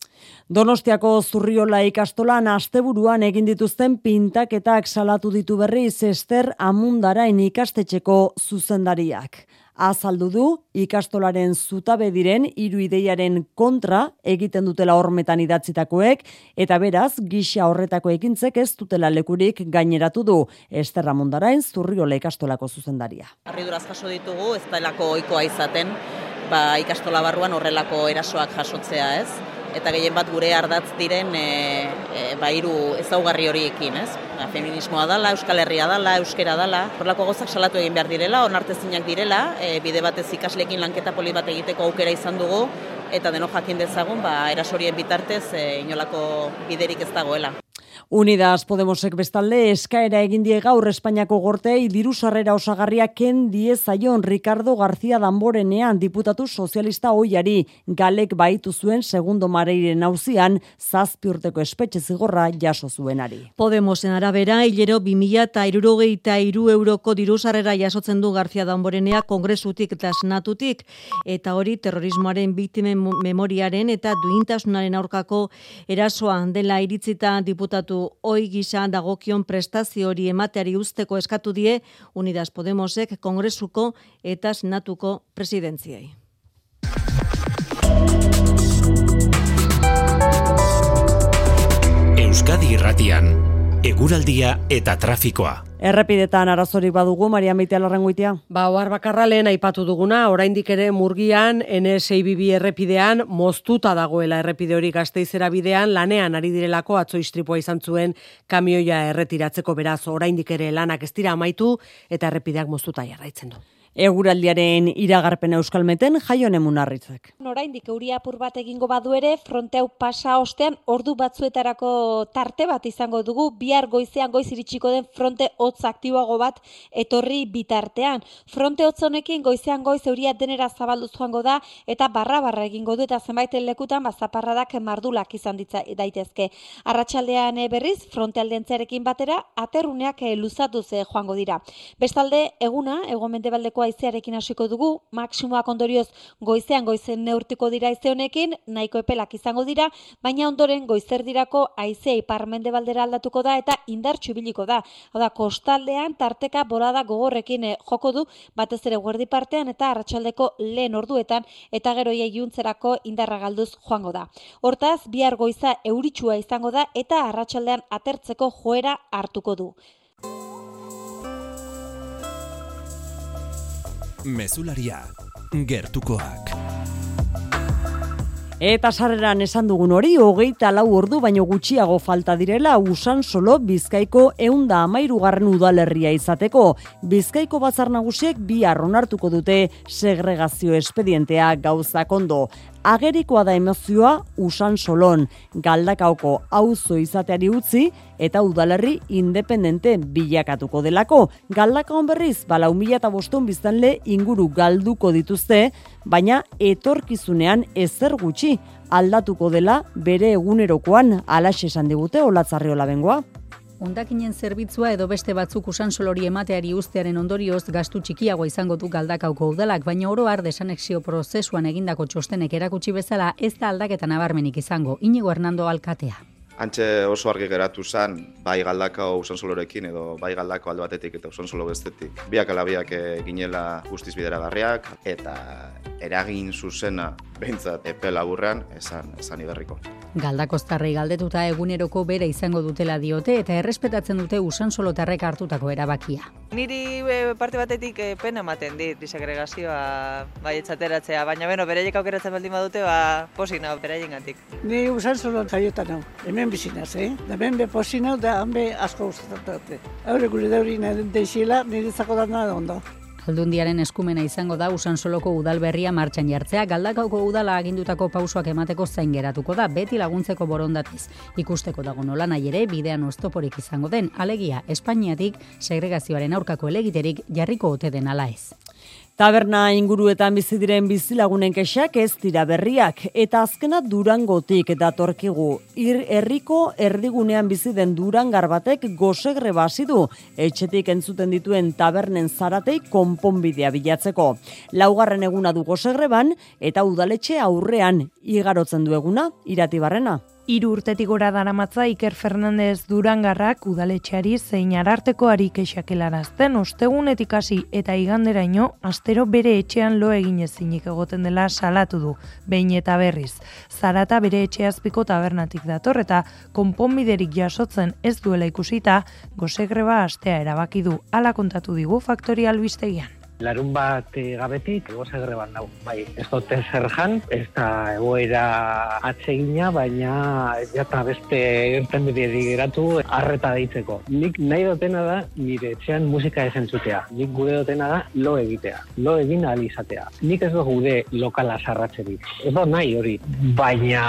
Donostiako zurriola ikastolan asteburuan egin dituzten pintaketak salatu ditu berri zester amundarain ikastetxeko zuzendariak azaldu du ikastolaren zutabe diren hiru ideiaren kontra egiten dutela hormetan idatzitakoek eta beraz gisa horretako ekintzek ez dutela lekurik gaineratu du Esterra Mondarain Zurriola ikastolako zuzendaria. Arriduraz jaso ditugu ez delako ohikoa izaten ba ikastola barruan horrelako erasoak jasotzea, ez? eta gehien bat gure ardatz diren e, e, ba, iru ezaugarri horiekin, ez? Ba, feminismoa dala, euskal herria dala, euskera dala, horlako gozak salatu egin behar direla, onartezinak direla, e, bide batez ikaslekin lanketa poli bat egiteko aukera izan dugu, eta deno jakin dezagun, ba, erasorien bitartez, e, inolako biderik ez dagoela. Unidas Podemosek bestalde eskaera egin die gaur Espainiako gortei diru sarrera osagarria ken die zaion Ricardo García Damborenean diputatu sozialista oiari galek baitu zuen segundo mareiren auzian zazpi urteko espetxe zigorra jaso zuenari. Podemosen arabera hilero 2063 euroko diru sarrera jasotzen du García Damborenea kongresutik eta senatutik eta hori terrorismoaren biktimen memoriaren eta duintasunaren aurkako erasoan dela iritzita diputatu eskatu oi gisa dagokion prestazio hori emateari usteko eskatu die Unidas Podemosek Kongresuko eta Senatuko presidentziei. Euskadi Irratian, eguraldia eta trafikoa. Errepidetan arazorik badugu, Maria Meitea Larrengoitia? Ba, oar bakarra lehen aipatu duguna, oraindik ere murgian, NSIBB errepidean, moztuta dagoela errepide hori gazteizera bidean, lanean ari direlako atzo istripua izan zuen kamioia erretiratzeko beraz, oraindik ere lanak ez dira amaitu, eta errepideak moztuta jarraitzen du. Eguraldiaren iragarpen euskalmeten jaio nemunarritzak. Noraindik euri apur bat egingo badu ere, fronte hau pasa ostean ordu batzuetarako tarte bat izango dugu, bihar goizean goiz iritsiko den fronte hotz aktiboago bat etorri bitartean. Fronte hotz honekin goizean goiz euria denera zabalduz joango da eta barra barra egingo du eta zenbait lekutan bazaparradak mardulak izan ditza daitezke. Arratsaldean eh, berriz fronte aldentzearekin batera aterruneak eh, luzatuz joango dira. Bestalde eguna egomende haizearekin hasiko dugu, maksimoak ondorioz goizean goizen neurtiko dira haize honekin, nahiko epelak izango dira, baina ondoren goizer dirako haizea iparmende baldera aldatuko da eta indartxu biliko da. Hau da, kostaldean tarteka bolada gogorrekin eh, joko du, batez ere guerdi partean eta arratsaldeko lehen orduetan eta gero juntzerako indarra galduz joango da. Hortaz, bihar goiza euritsua izango da eta arratsaldean atertzeko joera hartuko du. Mezularia, gertukoak. Eta sarreran esan dugun hori, hogeita lau ordu baino gutxiago falta direla usan solo bizkaiko eunda amairugarren udalerria izateko. Bizkaiko batzar nagusiek bi arronartuko dute segregazio espedientea gauzakondo agerikoa da emozioa usan solon, galdakaoko auzo izateari utzi eta udalerri independente bilakatuko delako. Galdakaon berriz, bala umila eta boston biztanle inguru galduko dituzte, baina etorkizunean ezer gutxi aldatuko dela bere egunerokoan alaxe esan digute olatzarriola bengoa. Ondakinen zerbitzua edo beste batzuk usan solori emateari ustearen ondorioz gastu txikiago izango du galdakauko udalak, baina oro har desanexio prozesuan egindako txostenek erakutsi bezala ez da aldaketa nabarmenik izango. Inigo Hernando Alkatea. Antxe oso argi geratu zen, bai galdako usan solorekin edo bai galdako aldo batetik eta usan solo bestetik. Biak alabiak ginela guztiz bideragarriak eta eragin zuzena behintzat epe laburrean esan, esan iberriko. Galdakoztarrei galdetuta eguneroko bere izango dutela diote eta errespetatzen dute usan solotarrek hartutako erabakia. Niri e, parte batetik e, pena ematen dit disegregazioa bai etxateratzea, baina beno, bereiek aukeratzen baldin badute, ba, posik nago, bereien gatik. Ni usan solo jaiotan hau, hemen bizinaz, eh? Da hemen be posik da hanbe asko gustatu dute. Haure gure dauri nire deixila, nire zako da ondo. Aldundiaren eskumena izango da usan soloko udalberria martxan jartzea, galdakauko udala agindutako pausoak emateko zain geratuko da, beti laguntzeko borondatez. Ikusteko dago nola nahi ere, bidean oztoporik izango den, alegia, Espainiatik segregazioaren aurkako elegiterik jarriko ote den ala ez. Taberna inguruetan bizi diren bizilagunen kexak ez dira berriak eta azkena Durangotik datorkigu. Ir herriko erdigunean bizi den Durangar batek gosegre basi du etxetik entzuten dituen tabernen zaratei konponbidea bilatzeko. Laugarren eguna du gosegreban eta udaletxe aurrean igarotzen du eguna iratibarrena. Hiru urtetik gora daramatza Iker Fernandez Durangarrak udaletxeari zein ararteko ari kexak helarazten ostegunetik hasi eta iganderaino astero bere etxean lo egin ezinik egoten dela salatu du, behin eta berriz. Zarata bere etxeazpiko tabernatik dator eta konponbiderik jasotzen ez duela ikusita, gozegreba astea erabaki du ala kontatu digu faktori albistegian. Larun bat gabetik, goze greban nau. Bai, ez dute zer jan, ez da egoera atsegina, baina jata beste irten bideri geratu arreta deitzeko. Nik nahi dutena da nire etxean musika esentzutea. Nik gure dutena da lo egitea. Lo egin ahal izatea. Nik ez du gude lokala sarratzerik. Ez da nahi hori. Baina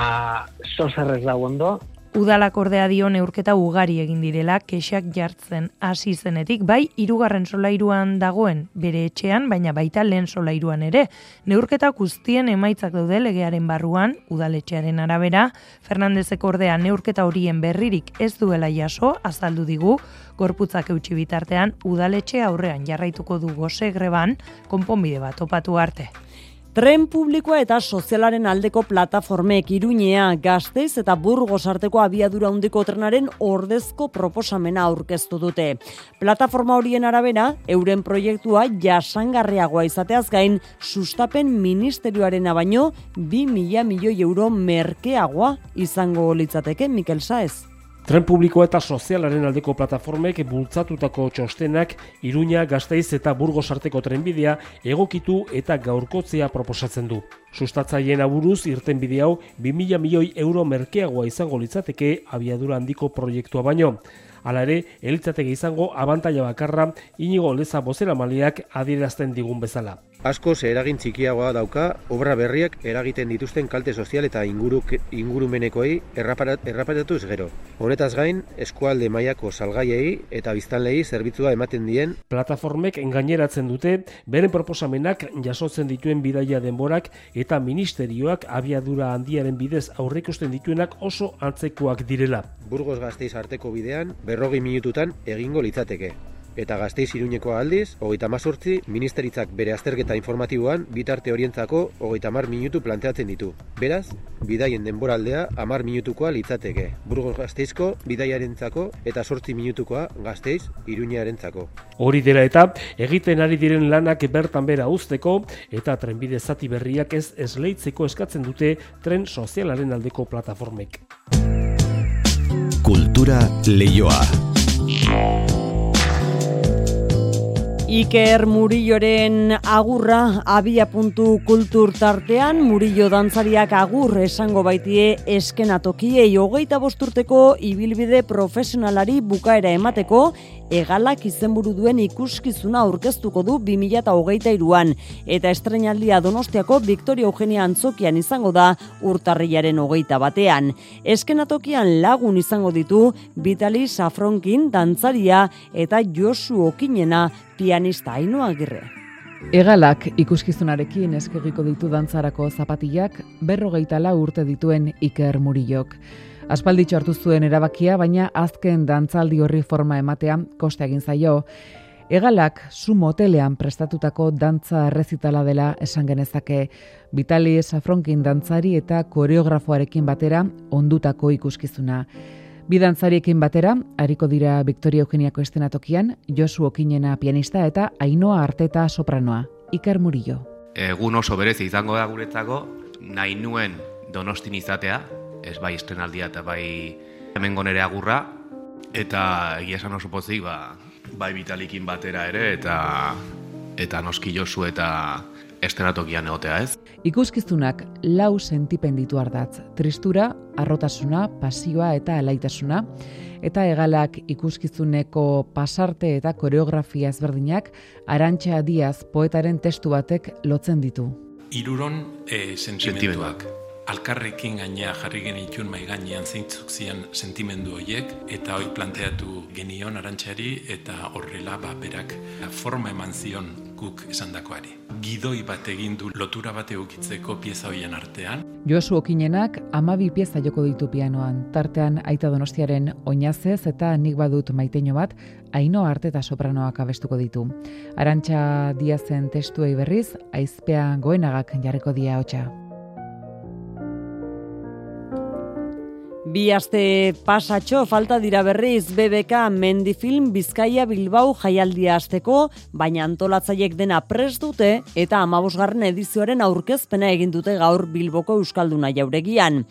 zozerrez da ondo, Udalak ordea dio neurketa ugari egin direla kexak jartzen hasi zenetik, bai hirugarren solairuan dagoen bere etxean, baina baita lehen solairuan ere. Neurketa guztien emaitzak daude legearen barruan, udaletxearen arabera, Fernandezek ordea neurketa horien berririk ez duela jaso, azaldu digu, gorputzak eutxi bitartean, udaletxe aurrean jarraituko du goze greban, konponbide bat opatu arte. Tren publikoa eta sozialaren aldeko plataformek iruñea gazteiz eta burgos arteko abiadura hundiko trenaren ordezko proposamena aurkeztu dute. Plataforma horien arabera, euren proiektua jasangarriagoa izateaz gain, sustapen ministerioaren baino 2 mila milioi euro merkeagoa izango litzateke Mikel Saez. Tren publiko eta sozialaren aldeko plataformek bultzatutako txostenak Iruña, Gasteiz eta Burgos arteko trenbidea egokitu eta gaurkotzea proposatzen du. Sustatzaien aburuz irten bide hau 2000 milioi euro merkeagoa izango litzateke abiadura handiko proiektua baino. Hala ere, elitzateke izango abantaila bakarra inigo leza bozera maliak adierazten digun bezala. Asko ze eragin txikiagoa dauka obra berriak eragiten dituzten kalte sozial eta inguru, ingurumenekoei erraparat, erraparatuz gero. Honetaz gain, eskualde mailako salgaiei eta biztanlei zerbitzua ematen dien. Plataformek engaineratzen dute, beren proposamenak jasotzen dituen bidaia denborak eta ministerioak abiadura handiaren bidez aurreikusten dituenak oso antzekoak direla. Burgos gazteiz arteko bidean, berrogi minututan egingo litzateke eta gazteiz iruñeko aldiz, hogeita mazortzi, ministeritzak bere azterketa informatiboan bitarte orientzako hogeita mar minutu planteatzen ditu. Beraz, bidaien denboraldea amar minutukoa litzateke. Burgos gazteizko bidaiarentzako eta sortzi minutukoa gazteiz iruñarentzako. Hori dela eta egiten ari diren lanak bertan bera usteko eta trenbide zati berriak ez esleitzeko eskatzen dute tren sozialaren aldeko plataformek. Kultura leioa. Iker Murilloren agurra abia puntu kultur tartean, Murillo dantzariak agur esango baitie eskenatokiei. Hogeita bosturteko ibilbide profesionalari bukaera emateko, egalak izenburu duen ikuskizuna aurkeztuko du 2008an, eta estrenaldia donostiako Victoria Eugenia Antzokian izango da urtarriaren hogeita batean. Eskenatokian lagun izango ditu Vitali Safronkin dantzaria eta Josu Okinena pianista hainua agirre. Egalak ikuskizunarekin eskegiko ditu dantzarako zapatillak berrogeita la urte dituen Iker Murillok. Aspalditxo hartu zuen erabakia, baina azken dantzaldi horri forma ematea koste egin zaio. Egalak su motelean prestatutako dantza errezitala dela esan genezake Vitali Safronkin dantzari eta koreografoarekin batera ondutako ikuskizuna. Bidantzariekin batera, hariko dira Victoria Eugeniako estenatokian, Josu Okinena pianista eta Ainoa Arteta sopranoa, Iker Murillo. Egun oso berezi izango da guretzako, nahi nuen donostin izatea, ez bai estrenaldia eta bai hemen gonere agurra, eta egia esan oso pozik, ba, bai bitalikin batera ere, eta eta noski Josu eta estenatokian egotea ez. Ikuskizunak lau sentipenditu ardatz, tristura, arrotasuna, pasioa eta alaitasuna, eta egalak ikuskizuneko pasarte eta koreografia ezberdinak arantxa diaz poetaren testu batek lotzen ditu. Iruron e, sentimenduak. Alkarrekin gainea jarri genitun mai gainean zeintzuk zian sentimendu horiek eta hoi planteatu genion arantxari eta horrela ba, berak forma eman zion guk esandakoari. Gidoi bat egin du lotura bat egokitzeko pieza hoien artean. Josu Okinenak amabi pieza joko ditu pianoan, tartean aita donostiaren oinazez eta nik badut maiteino bat, aino arte eta sopranoak abestuko ditu. Arantxa diazen testuei berriz, aizpean goenagak jarriko dia hotxa. Bi aste pasatxo falta dira berriz BBK Mendifilm Bizkaia Bilbao jaialdia asteko, baina antolatzaiek dena prest dute eta amabosgarren edizioaren aurkezpena egin dute gaur Bilboko Euskalduna jauregian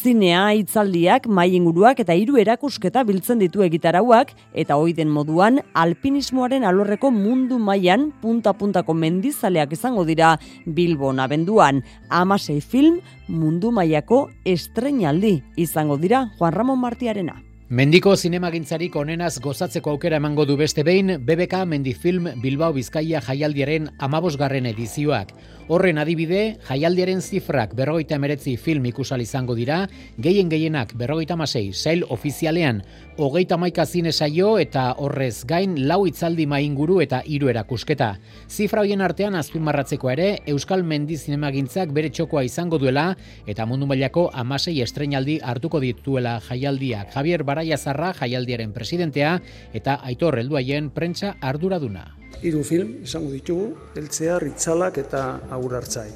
zinea, hitzaldiak, mai inguruak eta hiru erakusketa biltzen ditu egitarauak eta hoi den moduan alpinismoaren alorreko mundu mailan punta-puntako mendizaleak izango dira Bilbon abenduan. Amasei film mundu mailako estrenaldi izango dira Juan Ramon Martiarena. Mendiko zinemagintzarik onenaz gozatzeko aukera emango du beste behin BBK Mendifilm Bilbao Bizkaia jaialdiaren amabosgarren edizioak. Horren adibide, jaialdiaren zifrak berrogeita emeretzi film ikusal izango dira, gehien gehienak berrogeita masei, sail ofizialean, hogeita maika zine saio eta horrez gain lau itzaldi mainguru eta hiru erakusketa. Zifra hoien artean azpimarratzeko ere, Euskal Mendi Zinemagintzak bere txokoa izango duela eta mundu mailako amasei estrenaldi hartuko dituela jaialdiak. Javier Baraiazarra jaialdiaren presidentea eta Aitor Helduaien prentsa arduraduna hiru film izango ditugu, eltzea, ritzalak eta aur hartzai.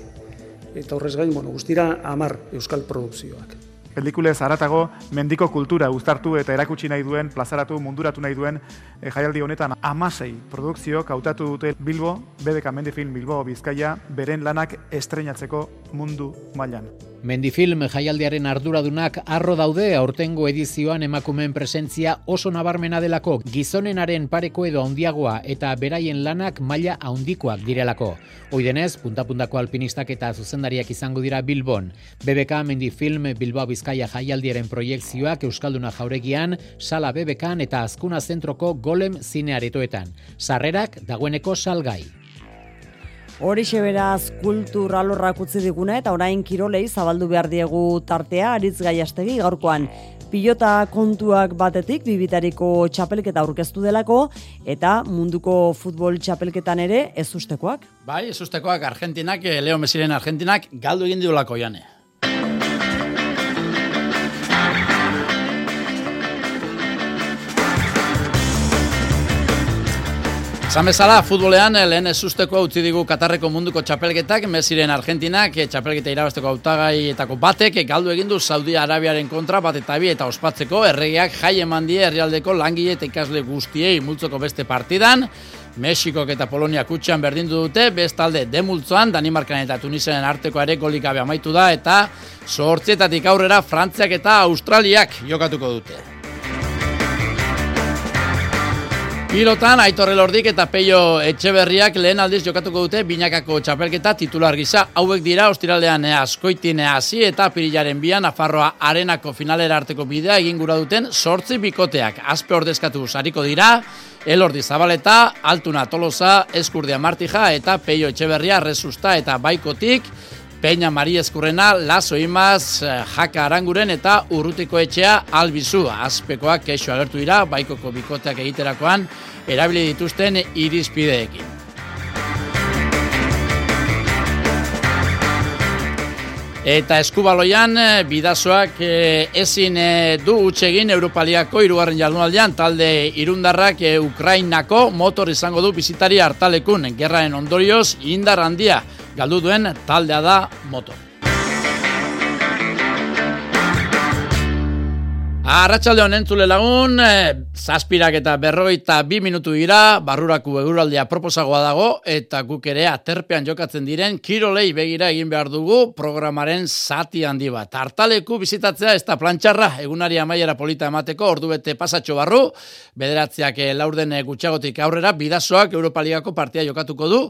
Eta horrez gain, bueno, guztira amar euskal produkzioak. Pelikulez aratago mendiko kultura uztartu eta erakutsi nahi duen, plazaratu, munduratu nahi duen e, jaialdi honetan amasei produkzio kautatu dute Bilbo, BDK Mendifilm Bilbo Bizkaia, beren lanak estrenatzeko mundu mailan. Mendifilm jaialdiaren arduradunak arro daude aurtengo edizioan emakumeen presentzia oso nabarmena delako gizonenaren pareko edo handiagoa eta beraien lanak maila handikoak direlako. Oidenez, punta-puntako alpinistak eta zuzendariak izango dira Bilbon. BBK Mendifilm Bilbao Bizkaia jaialdiaren proiektzioak Euskalduna jauregian, Sala BBKan eta Azkuna Zentroko Golem zinearetoetan. Sarrerak dagoeneko salgai. Horixe beraz kultur alorrak utzi diguna eta orain kirolei zabaldu behar diegu tartea aritz gaiastegi gaurkoan. Pilota kontuak batetik bibitariko txapelketa aurkeztu delako eta munduko futbol txapelketan ere ez ustekoak. Bai, ez ustekoak Argentinak, eh, Leo Mesiren Argentinak galdu egin diolako jane. Esan bezala, futbolean eh, lehen ez usteko utzi digu Katarreko munduko txapelketak, Mesiren Argentinak, eh, txapelketa irabazteko autagaietako batek, eh, galdu egin du Saudi Arabiaren kontra bat eta bi eta ospatzeko, erregiak jai eman die herrialdeko langile eta ikasle guztiei multzoko beste partidan, Mexikok eta Polonia kutxan berdindu dute, bestalde demultzoan, Danimarkan eta Tunisenen arteko ere golikabe amaitu da, eta sortzietatik aurrera Frantziak eta Australiak jokatuko dute. Pilotan, Aitor Elordik eta Peio Etxeberriak lehen aldiz jokatuko dute binakako txapelketa titular gisa. Hauek dira, ostiraldean askoitin hasi eta pirilaren bian Nafarroa arenako finalera arteko bidea egin gura duten sortzi bikoteak. Azpe ordezkatu sariko dira, Elordi Zabaleta, Altuna Tolosa, Eskurdia Martija eta Peio Etxeberria Resusta eta Baikotik, Peña Mari Eskurrena, Lazo Imaz, eh, Jaka Aranguren eta Urrutiko Etxea Albizu. Azpekoak keixo agertu dira, baikoko bikoteak egiterakoan, erabili dituzten irizpideekin. Eta eskubaloian, eh, bidazoak eh, ezin du utxegin Europaliako irugarren jardunaldean, talde irundarrak Ukrainako motor izango du bizitari hartalekun, gerraen ondorioz, indar handia, galdu duen taldea da motor. Arratxalde honen zule lagun, e, zazpirak eta berroita bi minutu dira, barrurako eguraldia proposagoa dago, eta guk ere aterpean jokatzen diren, kirolei begira egin behar dugu programaren zati handi bat. Tartaleku bizitatzea ez da plantxarra, egunari amaiera polita emateko, ordu bete pasatxo barru, bederatziak e, laurden gutxagotik aurrera, bidazoak Europaligako partia jokatuko du,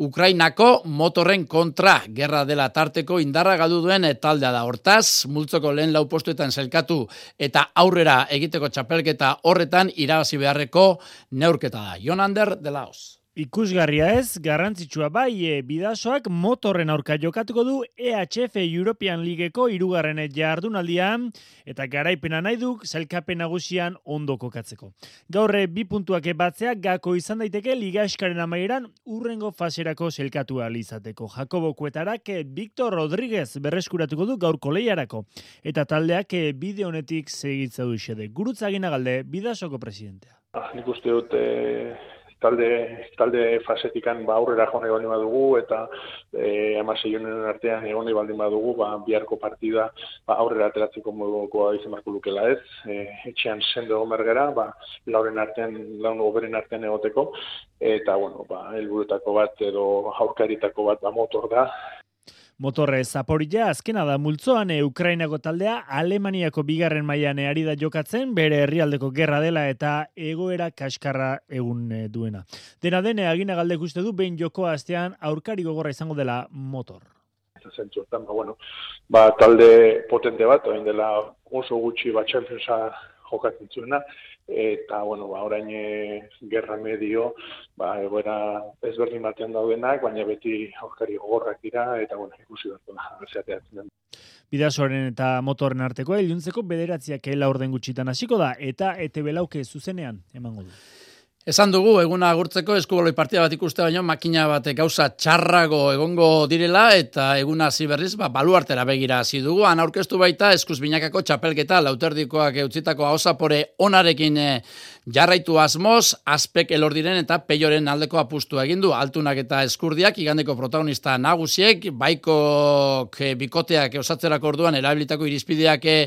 Ukrainako motorren kontra gerra dela tarteko indarra galdu duen taldea da. Hortaz, multzoko lehen lau postuetan zelkatu eta aurrera egiteko txapelketa horretan irabazi beharreko neurketa da. Jonander de Laos. Ikusgarria ez, garrantzitsua bai, e, bidasoak motorren aurka jokatuko du EHF European Ligeko irugarren jardunaldian eta garaipena nahi duk zelkapen nagusian ondo kokatzeko. Gaurre bi puntuak batzea gako izan daiteke Liga Eskaren amaieran urrengo faserako zelkatu alizateko. Jakobo Kuetarak e, Victor Rodríguez berreskuratuko du gaurko lehiarako eta taldeak e, bide honetik segitza du xede. Gurutza galde bidasoko presidentea. Ah, nik uste dut talde, talde fasetikan ba, aurrera jone baldin badugu eta e, amasei artean egone baldin badugu ba, biharko partida ba, aurrera ateratzeko modukoa izan marko lukela ez. E, etxean sendo egon bergera, ba, lauren artean, laun oberen artean egoteko, eta bueno, ba, helburutako bat edo aurkaritako bat ba, motor da, Motorre Zaporilla azkena da multzoan e, Ukrainako taldea Alemaniako bigarren mailan ari da jokatzen bere herrialdeko gerra dela eta egoera kaskarra egun e, duena. Dena dene agina galdek uste du behin joko astean aurkari gogorra izango dela motor. Zentzuetan, ba, bueno, ba, talde potente bat, oin dela oso gutxi bat jokatzen zuena, eta, bueno, ba, orain e, gerra medio, ba, egoera ezberdin batean daudenak, baina beti aurkari gogorrak dira, eta, bueno, ikusi bat da, berzeateatzen den. Bidasoaren eta motorren arteko, iluntzeko bederatziak ela orden gutxitan hasiko da, eta ete belauke zuzenean, emango du. Esan dugu, eguna agurtzeko eskuboloi partida bat ikuste baino, makina bat gauza txarrago egongo direla, eta eguna hasi berriz, ba, baluartera begira hasi dugu. Han aurkeztu baita, eskuz binakako txapelketa, lauterdikoak eutzitako hausapore onarekin eh, jarraitu asmoz, aspek elordiren eta peioren aldeko apustu egindu, altunak eta eskurdiak, igandeko protagonista nagusiek, baiko bikoteak osatzerako orduan, erabilitako irizpideak eh,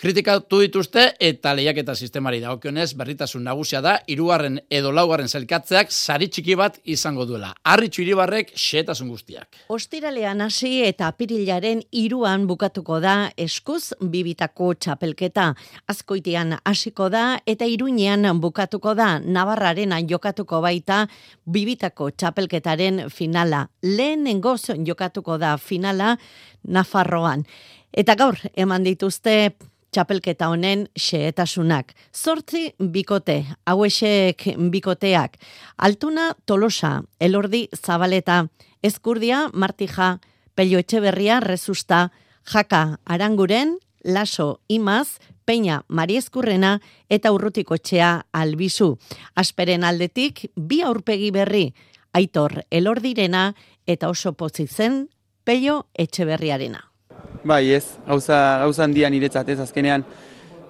kritikatu dituzte, eta lehiak eta sistemari dagokionez, berritasun nagusia da, irugarren edo laugarren zelkatzeak sari txiki bat izango duela. Arritxu iribarrek xetasun guztiak. Ostiralean hasi eta apirilaren iruan bukatuko da eskuz bibitako txapelketa. Azkoitian hasiko da eta iruinean bukatuko da Navarraren jokatuko baita bibitako txapelketaren finala. Lehenengoz jokatuko da finala Nafarroan. Eta gaur eman dituzte txapelketa honen xeetasunak. Zortzi bikote, hauesek bikoteak, altuna tolosa, elordi zabaleta, eskurdia martija, pelio etxeberria rezusta, jaka aranguren, laso imaz, peina marieskurrena eta urrutiko txea albizu. Asperen aldetik, bi aurpegi berri, aitor elordirena eta oso pozitzen pelio etxeberriarena. Bai, ez, gauza, gauza handia niretzat ez azkenean.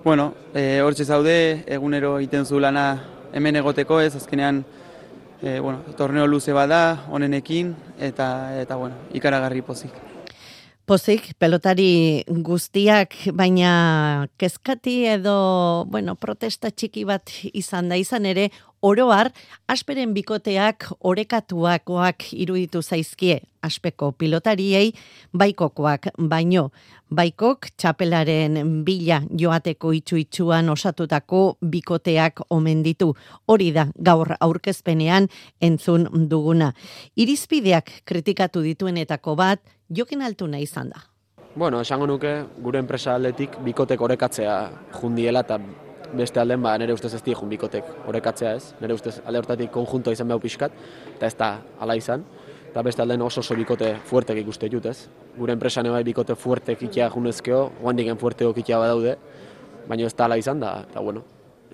Bueno, e, hortxe zaude, egunero egiten zu lana hemen egoteko ez, azkenean e, bueno, torneo luze bada, honenekin, eta, eta bueno, ikaragarri pozik. Pozik, pelotari guztiak, baina kezkati edo, bueno, protesta txiki bat izan da izan ere, oroar, asperen bikoteak orekatuakoak iruditu zaizkie aspeko pilotariei, baikokoak baino. Baikok txapelaren bila joateko itxu-itxuan osatutako bikoteak omen ditu. Hori da gaur aurkezpenean entzun duguna. Irizpideak kritikatu dituenetako bat, jokin altuna izan da. Bueno, esango nuke, gure enpresa aldetik bikotek orekatzea jundiela eta beste alden ba, nire ustez ez jun bikotek orekatzea ez. Nire ustez alde hortatik konjunto izan behar pixkat, eta ez da ala izan. Eta beste alden oso oso bikote fuertek ikuste jut ez. Gure enpresan bai bikote fuertek ikia junezkeo, guandik en fuerteko ikia badaude, baina ez da ala izan da, eta bueno,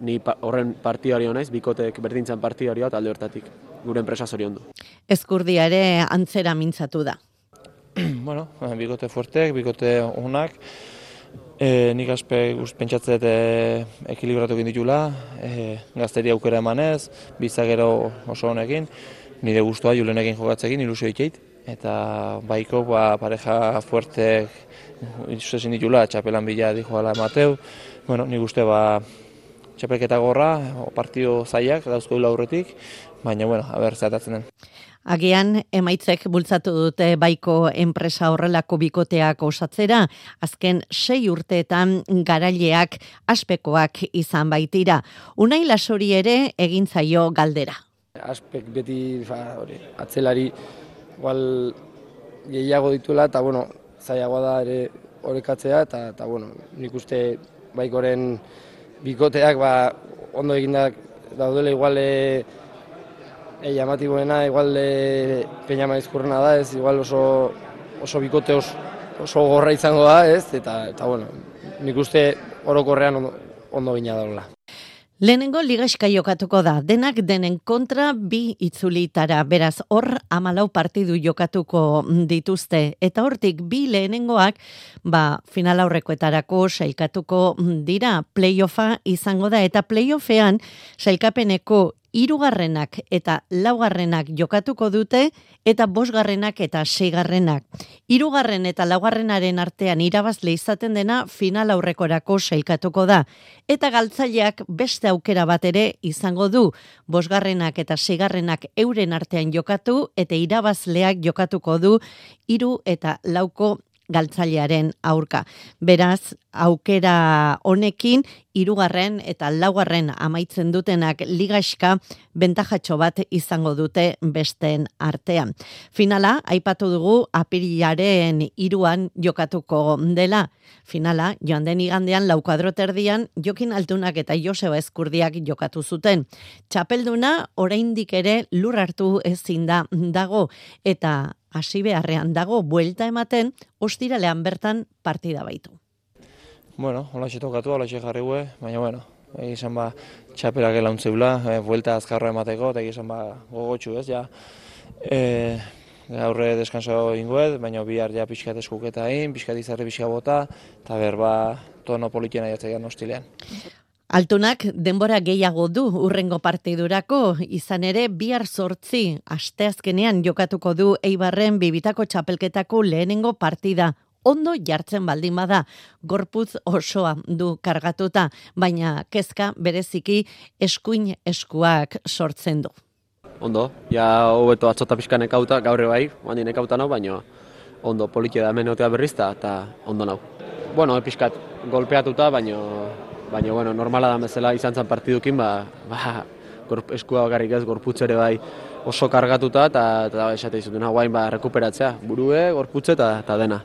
ni horren partidario naiz, bikotek berdintzen partidarioa eta alde hortatik gure enpresa zorion du. Ezkurdia ere antzera mintzatu da. bueno, bikote fuertek, bikote unak, E, nik aspe pentsatzet e, ekilibratu egin ditula, e, gazteri aukera emanez, bizagero oso honekin, nire guztua julenekin jokatzekin, ilusio itxeit, eta baiko ba, pareja fuertek izuzezin ditula, txapelan bila di joala Mateu, bueno, nik uste ba, txapelketa gorra, partio zaiak, dauzko aurretik, baina, bueno, haber, zeatatzen den. Agian emaitzek bultzatu dute baiko enpresa horrelako bikoteak osatzera, azken sei urteetan garaileak aspekoak izan baitira. Unai lasori ere egin zaio galdera. Aspek beti fa, hori, atzelari igual gehiago dituela eta bueno, zaiagoa da ere horrekatzea eta, eta bueno, nik uste baikoren bikoteak ba, ondo egindak daudela igual e, e, llamatiboena, igual e, peña maizkurrena da, ez, igual oso, oso bikote oso, oso gorra izango da, ez, eta, eta bueno, nik uste orokorrean ondo, ondo gina daula. Lehenengo ligaxka jokatuko da, denak denen kontra bi itzulitara, beraz hor amalau partidu jokatuko dituzte, eta hortik bi lehenengoak, ba, final aurrekoetarako sailkatuko dira, playoffa izango da, eta playoffean sailkapeneko irugarrenak eta laugarrenak jokatuko dute eta bosgarrenak eta seigarrenak. Irugarren eta laugarrenaren artean irabazle izaten dena final aurrekorako sailkatuko da. Eta galtzaileak beste aukera bat ere izango du. Bosgarrenak eta seigarrenak euren artean jokatu eta irabazleak jokatuko du hiru eta lauko galtzailearen aurka. Beraz, aukera honekin, irugarren eta laugarren amaitzen dutenak ligaxka bentajatxo bat izango dute besteen artean. Finala, aipatu dugu apirilaren iruan jokatuko dela. Finala, joan den igandean laukadroterdian jokin altunak eta Joseba Eskurdiak jokatu zuten. Txapelduna, oraindik ere lur hartu ezin da dago eta hasi beharrean dago buelta ematen ostiralean bertan partida baitu. Bueno, hola xe tokatu, hola xe jarri baina bueno, egizan ba, txaperak elauntzeula, e, buelta azkarra emateko, eta egizan ba, gogotxu ez, ja. E, gaurre deskanso ingoet, baina bihar ja pixkat eskuketa egin, pixkat izarri pixka bota, eta berba tono politiena jatzaian hostilean. Altunak denbora gehiago du urrengo partidurako, izan ere bihar sortzi, asteazkenean jokatuko du Eibarren bibitako txapelketako lehenengo partida. Ondo jartzen baldin bada, gorpuz osoa du kargatuta, baina kezka bereziki eskuin eskuak sortzen du. Ondo, ja hobeto atzota pixka nekauta, gaurre bai, bandi nekauta nau, baina ondo politia da hemen berrizta, eta ondo nau. Bueno, pixkat golpeatuta, baina baina bueno, normala da bezala izan zen partidukin, ba, ba, eskua bakarrik ez, gorputz ere bai oso kargatuta, eta eta esate izutuna guain ba, rekuperatzea, burue, gorputze eta dena.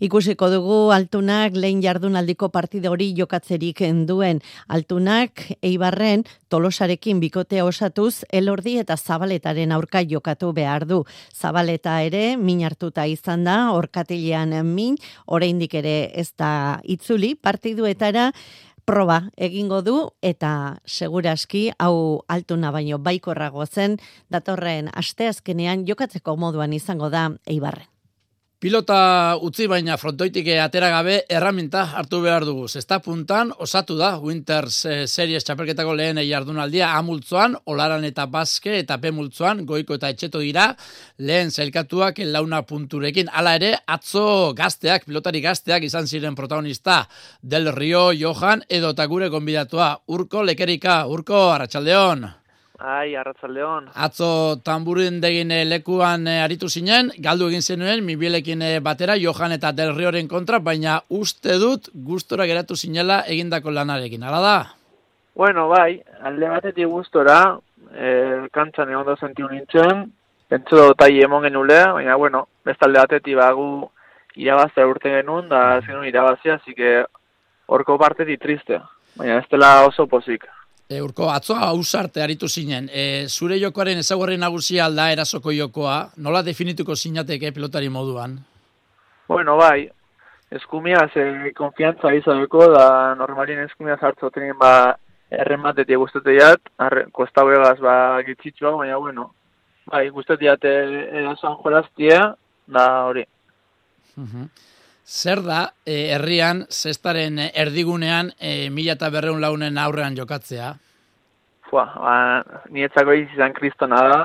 Ikusiko dugu altunak lehen jardunaldiko partide hori jokatzerik duen. Altunak eibarren tolosarekin bikotea osatuz elordi eta zabaletaren aurka jokatu behar du. Zabaleta ere min hartuta izan da, orkatilean min, oraindik ere ez da itzuli partiduetara, proba egingo du eta seguraski hau altuna baino baikorrago zen datorren asteazkenean jokatzeko moduan izango da Eibarren. Pilota utzi baina frontoitik atera gabe erraminta hartu behar dugu. Zesta puntan osatu da Winters eh, Series txapelketako lehen jardunaldia amultzoan, olaran eta baske eta pemultzoan, goiko eta etxeto dira, lehen zelkatuak launa punturekin. Hala ere, atzo gazteak, pilotari gazteak izan ziren protagonista Del Rio, Johan, edo eta gure konbidatua. Urko, lekerika, Urko, Arratxaldeon. Ai, arratzaldeon. Atzo tamburin degin eh, lekuan eh, aritu zinen, galdu egin zenuen, mibielekin eh, batera, Johan eta Del Rioren kontra, baina uste dut gustora geratu zinela egindako lanarekin, ala da? Bueno, bai, alde batetik gustora, eh, kantzan egon da zentiu nintzen, pentsu da tai emon genule, baina, bueno, bestalde batetik bagu irabaztea urte genuen, da zenun irabazia, zike horko partetik triste, baina ez dela oso pozik. E, urko, atzoa hausarte aritu zinen. E, zure jokoaren ezagurri nagusia alda erasoko jokoa, nola definituko zinateke pilotari moduan? Bueno, bai, eskumia ze konfiantza izadeko, da normalin eskumia zartzo tenin ba errematetik guzteteiat, kosta begaz ba gitzitsua, baina bueno, bai, guztetiat erasoan jolaztia, da hori. Uh Zer da, e, herrian, zestaren erdigunean, e, mila eta berreun launen aurrean jokatzea? Fua, ba, nietzako izan kristona da,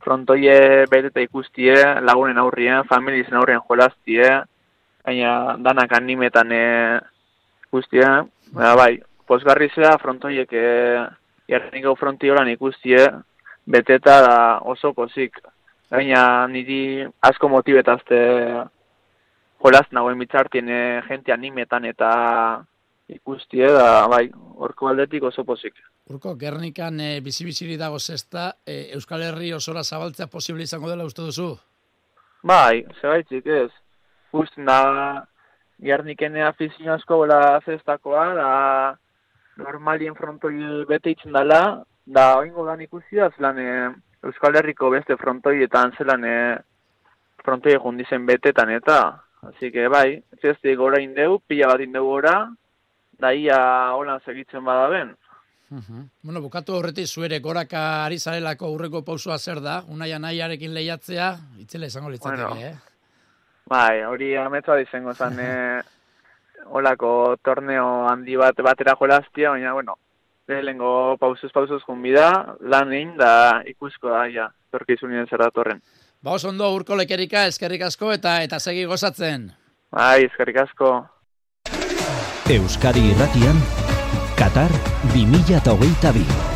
frontoie beteta ikustie, lagunen aurrien, familizen aurrien jolaztie, baina danak animetan e, ikustie, baina bai, posgarri zera frontoiek e, jarreniko frontioran ikustie, beteta da oso pozik, baina niri asko motibetazte jolaz nagoen bitzartien e, jente animetan eta ikustie da, bai, orko aldetik oso pozik. Urko, Gernikan e, bizi-biziri dago zesta, e, Euskal Herri osora zabaltzea posible izango dela uste duzu? Bai, zebaitzik ez. Guztin da, Gerniken afizio asko bola zestakoa, da normalien frontoi bete itzen dela, da oingo dan ikusi da, zelan e, Euskal Herriko beste frontoietan zelan e, frontoi jundizen betetan eta Así que bai, zesti gora indeu, pila bat indeu gora, daia holan segitzen bada ben. Bueno, bukatu horretik zuere goraka ari zarelako urreko pausua zer da, unaia nahiarekin lehiatzea, itzela izango litzateke, bueno, eh? Bai, hori ametza dizengo zan, eh, holako torneo handi bat batera jolaztia, baina, bueno, lehengo pausuz pausuz junbida, lan egin da ikusko da, ja, torkizunien zer datorren. Ba, oso ondo urko lekerika, eskerrik asko eta eta segi gozatzen. Bai, eskerrik asko. Euskadi Irratian, Qatar 2022.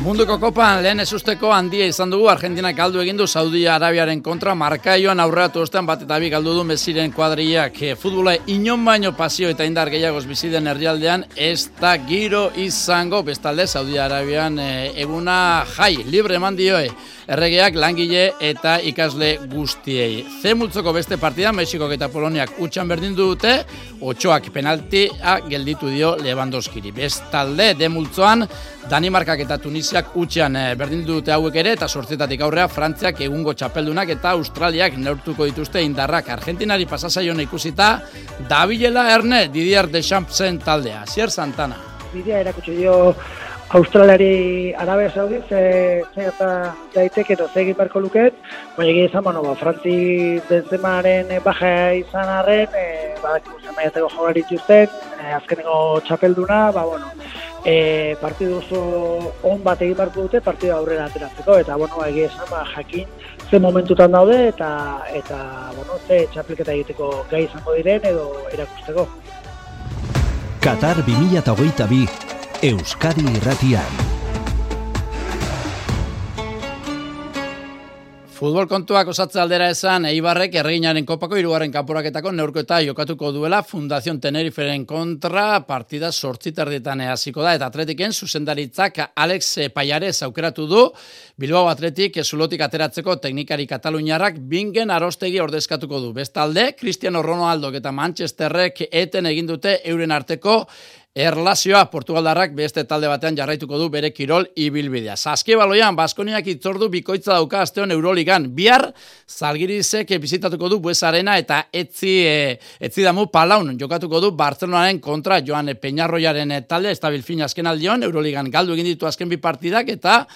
Munduko kopan lehen ezusteko handia izan dugu Argentinak galdu egin du Saudi Arabiaren kontra markaioan aurreratu ostean bat eta bi galdu du Messiren kuadriak. E, futbola inon baino pasio eta indar gehiagoz bizi den herrialdean ez da giro izango bestalde Saudi Arabian e, eguna jai libre eman dioe erregeak langile eta ikasle guztiei. Ze multzoko beste partida Mexiko eta Poloniak utxan berdin dute, otxoak penaltia gelditu dio Lewandowskiri. Bestalde de multzoan Danimarkak eta Tunisiak utxean e, berdin dute hauek ere eta sortzetatik aurrea Frantziak egungo txapeldunak eta Australiak neurtuko dituzte indarrak Argentinari pasasaion ikusita Dabilela Erne Didier Deschampsen taldea. Zier Santana. Bidea erakutsi dio Australiari Arabia Saudi ze ze eta daiteke edo egin barko luket, baina egia izan, bueno, ba, Frantzi Benzemaren baja izan arren, e, badakigu zen jogari dituzten, e, azkeneko txapelduna, ba, bueno, e, partidu oso on bat egin barko dute, partidu aurrera ateratzeko, eta, bueno, egia izan, ba, jakin, ze momentutan daude, eta, eta bueno, ze txapelketa egiteko gai izango diren, edo erakusteko. Qatar 2022 Euskadi Irratian. Futbol kontuak osatze aldera esan, Eibarrek erreginaren kopako irugarren kanporaketako neurko eta jokatuko duela Fundazion Teneriferen kontra partida sortziterdietan hasiko da, eta atletiken zuzendaritzak Alex Paiarez aukeratu du, Bilbao Atletik zulotik ateratzeko teknikari kataluniarrak bingen arostegi ordezkatuko du. Bestalde, Cristiano Ronaldo eta Manchesterrek eten egin dute euren arteko Erlazioa Portugaldarrak beste talde batean jarraituko du bere kirol ibilbidea. Saskibaloian Baskoniak itzordu bikoitza dauka asteon Euroligan. Bihar Zalgirizek bizitatuko du Buesarena eta etzi e, etzi damu Palaun jokatuko du Barcelonaren kontra Joan Peñarroiaren talde estabil fin azken aldion Euroligan galdu egin ditu azken bi partidak eta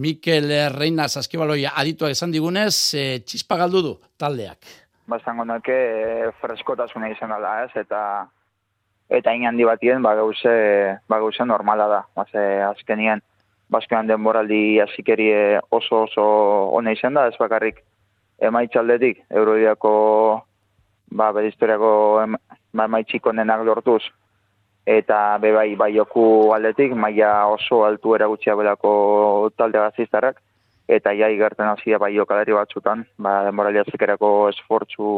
Mikel Reina Saskibaloia aditua esan digunez e, txispa galdu du taldeak. Bastango nake e, freskotasuna izan da, ez? Eta eta in handi batien ba gauze ba gauze normala da. Baze, azkenien baskean denboraldi hasikeri oso oso ona izan da ez bakarrik emaitzaldetik eurodiako ba bere historiako em, ba emaitziko denak lortuz. Eta be bai bai joku aldetik maila oso altu eragutsia belako talde gazistarrak eta ja igerten hasia bai jokalari batzutan ba denboraldi hasikerako esfortzu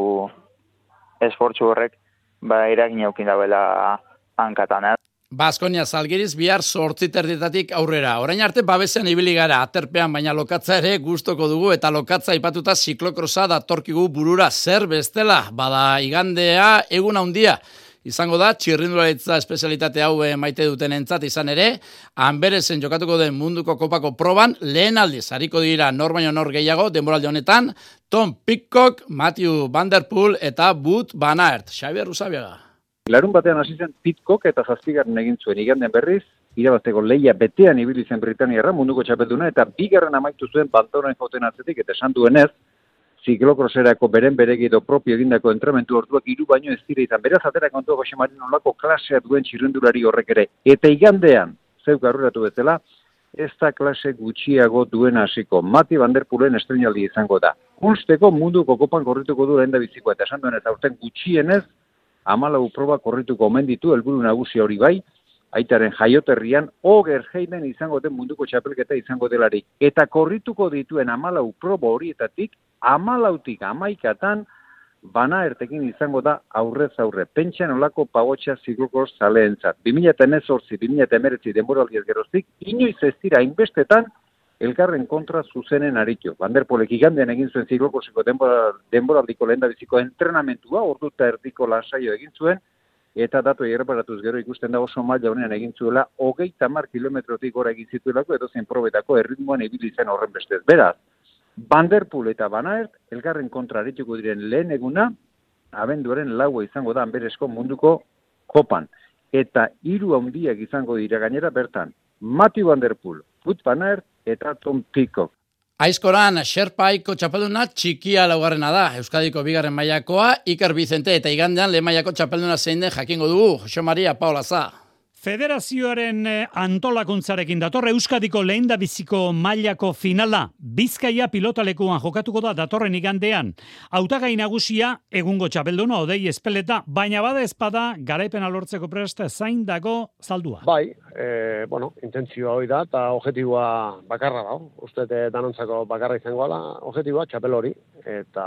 esfortzu horrek ba, eragin aukin dabela hankatan, eh? Baskonia Zalgiriz bihar sortzi terditatik aurrera. Orain arte babesean ibili gara aterpean baina lokatza ere gustoko dugu eta lokatza ipatuta ziklokrosa datorkigu burura zer bestela. Bada igandea egun handia izango da txirrindularitza espezialitate hau eh, maite duten entzat izan ere, hanberezen jokatuko den munduko kopako proban, lehen aldiz, hariko dira nor baino nor gehiago, denboralde honetan, Tom Pickcock, Matthew Vanderpool eta Boot Van Aert. Xavier Rusabiaga. Larun batean hasi zen Pitcock eta zazpigarren egin zuen iganden berriz, irabazteko leia betean ibili zen Britaniarra munduko txapelduna eta bigarren amaitu zuen bantoren joten atzetik eta esan duenez, ziklokroserako beren beregi edo propio egindako entramentu orduak hiru baino ez dira izan. Beraz atera kontua Jose Marin olako klasea duen txirrendulari horrek ere. Eta igandean, zeuk arruratu bezala, ez da klase gutxiago duen hasiko. Mati Vanderpulen estrenaldi izango da. Kunsteko mundu kokopan korrituko du lehen da bizikoa. Eta esan duen ez aurten gutxienez, amalau proba korrituko omen ditu, helburu nagusi hori bai, aitaren jaioterrian, oger heinen izango den munduko txapelketa izango delari. Eta korrituko dituen amalau probo horietatik, amalautik amaikatan, bana ertekin izango da aurrez aurre. Pentsan olako pagotxa zigukor zaleentzat. 2018, 2019 denboraldiaz geroztik, inoiz ez dira inbestetan, elkarren kontra zuzenen aritu. Banderpolek igandean egin zuen ziklokosiko denboraldiko lehen biziko entrenamentua, orduta erdiko lasaio egin zuen, eta datu erreparatuz gero ikusten da oso maila honean egin zuela, hogei tamar kilometrotik gora egin zituelako edo zen probetako erritmoan ibili zen horren bestez. Beraz, Vanderpool eta Banaert, elgarren kontra arituko diren lehen eguna, abenduaren laua izango da anberesko munduko kopan. Eta hiru handiak izango dira gainera bertan, Matthew Vanderpool, Put Banaert eta Tom Peacock. Aizkoran, Sherpaiko txapelduna txikia laugarrena da. Euskadiko bigarren mailakoa Iker Bizente eta igandean lehen mailako txapelduna zein den jakingo dugu. Jose Maria Paula Za. Federazioaren eh, antolakuntzarekin datorre Euskadiko lehen da biziko mailako finala Bizkaia pilotalekuan jokatuko da datorren igandean. Hautagai nagusia egungo txapelduna odei espeleta, baina bada espada garaipen alortzeko presta zain dago zaldua. Bai, e, bueno, intentzioa hori da eta objetiboa bakarra da. Uste danontzako bakarra izango ala, objetiboa txapel hori. Eta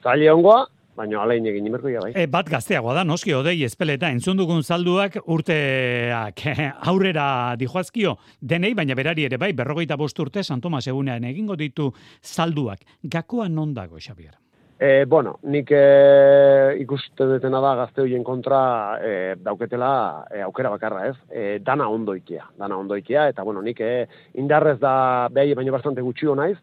zaila ongoa, baina alain egin imerko bai. E, bat gazteagoa da, noski odei espeleta, entzun dugun salduak urteak aurrera dijoazkio denei, baina berari ere bai, berrogeita bost urte, San Tomas egunean egingo ditu salduak. Gakoa non dago, Xabier? E, bueno, nik e, ikuste dutena da gazte horien kontra e, dauketela e, aukera bakarra ez. E, dana ondoikia, dana ondoikia, eta bueno, nik e, indarrez da behai baino bastante gutxio naiz,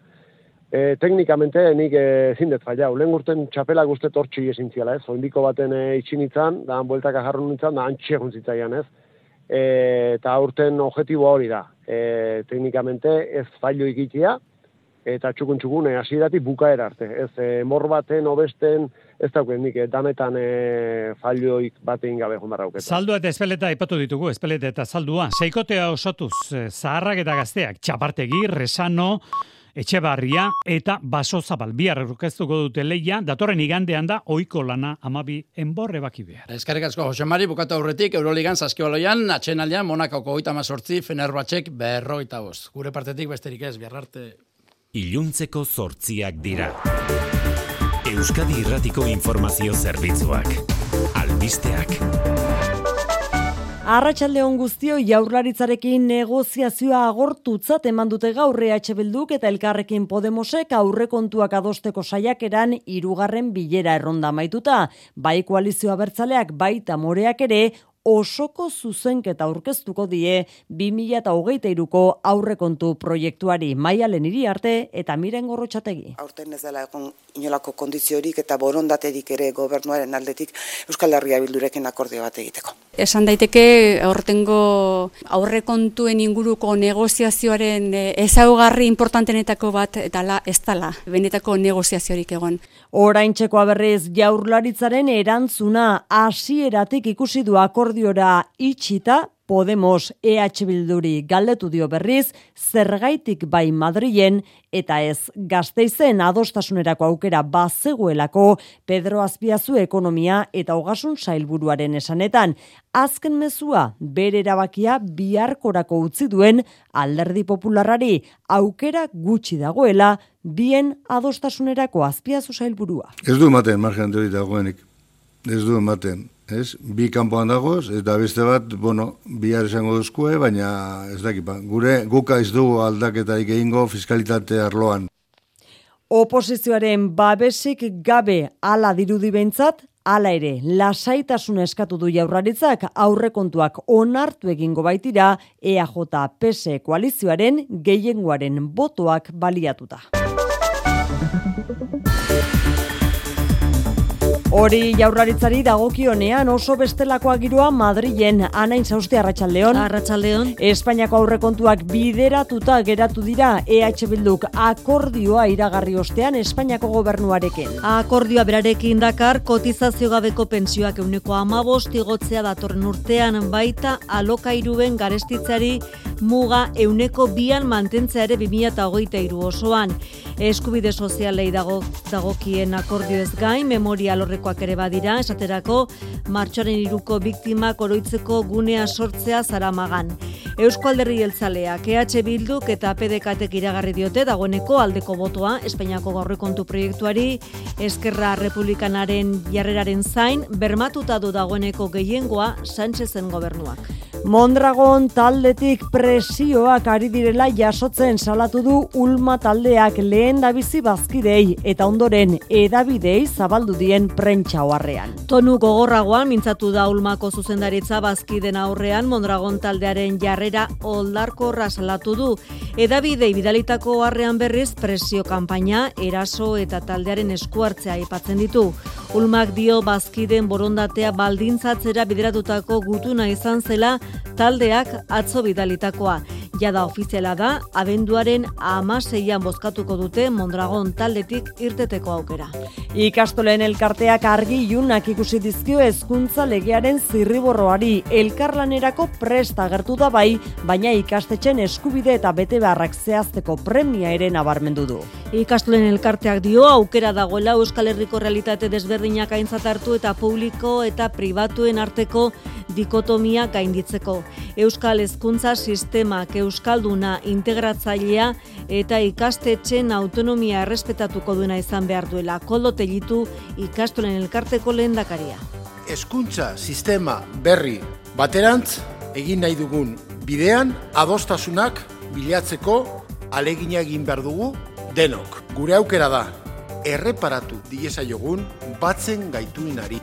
E, teknikamente nik e, zindet falla. Lehen urten txapela guztet hortxi ezin ziala, ez? Oindiko baten e, itxinitzan, da bueltak ajarru nintzen, da antxe zitzaian, ez? E, eta urten objetibo hori da. E, teknikamente ez failo ikitia, eta txukun txukun e, asirati bukaera arte. Ez e, mor baten, obesten, ez daukeen nik, e, danetan e, failioik batein gabe jundarra auketa. Saldua eta espeleta ipatu ditugu, espeleta eta saldua. Seikotea osotuz, e, zaharrak eta gazteak, txapartegi, resano, Etxebarria eta Baso Zabal bihar aurkeztuko dute leia datorren igandean da ohiko lana amabi enborre baki behar. Eskerrik asko Jose Mari bukatu aurretik Euroligan saskibaloian atxenaldean Monakoko 38 Fenerbahçek 45. Gure partetik besterik ez bihar arte. Iluntzeko zortziak dira. Euskadi Irratiko Informazio Zerbitzuak. Albisteak. Arratxalde hon guztio jaurlaritzarekin negoziazioa agortutzat eman dute gaur EH Bilduk eta elkarrekin Podemosek aurrekontuak adosteko saiakeran hirugarren bilera erronda maituta. Bai koalizioa bertzaleak baita moreak ere osoko zuzenketa aurkeztuko die 2023ko aurrekontu proiektuari maialen hiri arte eta miren gorrotxategi. Aurten ez dela egon inolako kondiziorik eta borondaterik ere gobernuaren aldetik Euskal Herria bildurekin akordio bat egiteko. Esan daiteke aurtengo aurrekontuen inguruko negoziazioaren eh, ezaugarri importantenetako bat dela ez dela benetako negoziaziorik egon. Oraintxeko berriz jaurlaritzaren erantzuna hasieratik ikusi du akordiora itxita Podemos EH Bilduri galdetu dio berriz zergaitik bai Madrilen eta ez gazteizen adostasunerako aukera bazegoelako Pedro Azpiazu ekonomia eta hogasun sailburuaren esanetan. Azken mezua bere erabakia biharkorako utzi duen alderdi popularrari aukera gutxi dagoela bien adostasunerako Azpiazu sailburua. Ez du ematen margen dagoenik. Ez du ematen ez? Bi kanpoan dagoz, eta beste bat, bueno, bihar esango duzkue, baina ez dakipa. Gure guka ez dugu aldaketarik egingo fiskalitate arloan. Oposizioaren babesik gabe ala dirudi behintzat, ala ere, lasaitasun eskatu du jaurraritzak aurrekontuak onartu egingo baitira EAJ PS koalizioaren gehiengoaren botoak baliatuta. Hori jaurlaritzari dagokionean oso bestelakoa giroa Madrilen anain zauste arratsaldeon. Arratsaldeon. Espainiako aurrekontuak bideratuta geratu dira EH Bilduk akordioa iragarri ostean Espainiako gobernuarekin. Akordioa berarekin dakar kotizazio gabeko pensioak euneko amabost igotzea datorren urtean baita alokairuben garestitzari muga euneko bian mantentzea ere 2008 osoan. Eskubide sozialei dago dagokien akordio ez gain, memoria lorrekoak ere badira, esaterako martxoaren iruko biktimak oroitzeko gunea sortzea zaramagan. Eusko alderri jeltzaleak, EH Bilduk eta PDKtek iragarri diote dagoeneko aldeko botoa Espainiako gaurrekontu proiektuari Eskerra Republikanaren jarreraren zain bermatuta du dagoeneko gehiengoa Sánchezen gobernuak. Mondragon taldetik presioak ari direla jasotzen salatu du Ulma taldeak lehen dabizi bazkidei eta ondoren edabidei zabaldu dien prentsa oharrean. Tonu gogorragoan mintzatu da Ulmako zuzendaritza bazkiden aurrean Mondragon taldearen jarrera oldarkorra salatu du. Edabidei bidalitako oharrean berriz presio kanpaina eraso eta taldearen eskuartzea aipatzen ditu. Ulmak dio bazkiden borondatea baldintzatzera bideratutako gutuna izan zela taldeak atzo bidalitakoa. Jada ofiziala da, abenduaren amaseian bozkatuko dute Mondragon taldetik irteteko aukera. Ikastolen elkarteak argi iunak ikusi dizkio hezkuntza legearen zirriborroari elkarlanerako presta agertu da bai, baina ikastetxen eskubide eta bete beharrak zehazteko premia ere nabarmendu du. Ikastolen elkarteak dio aukera dagoela Euskal Herriko realitate desberdinak aintzat hartu eta publiko eta pribatuen arteko dikotomia gainditzeko. Euskal Hezkuntza Sistemak Euskalduna integratzailea eta ikastetxen autonomia errespetatuko duena izan behar duela. Koldo telitu ikastolen elkarteko lehendakaria. Hezkuntza sistema berri baterantz egin nahi dugun bidean adostasunak bilatzeko alegina egin behar dugu denok. Gure aukera da, erreparatu diezaiogun batzen gaituinari.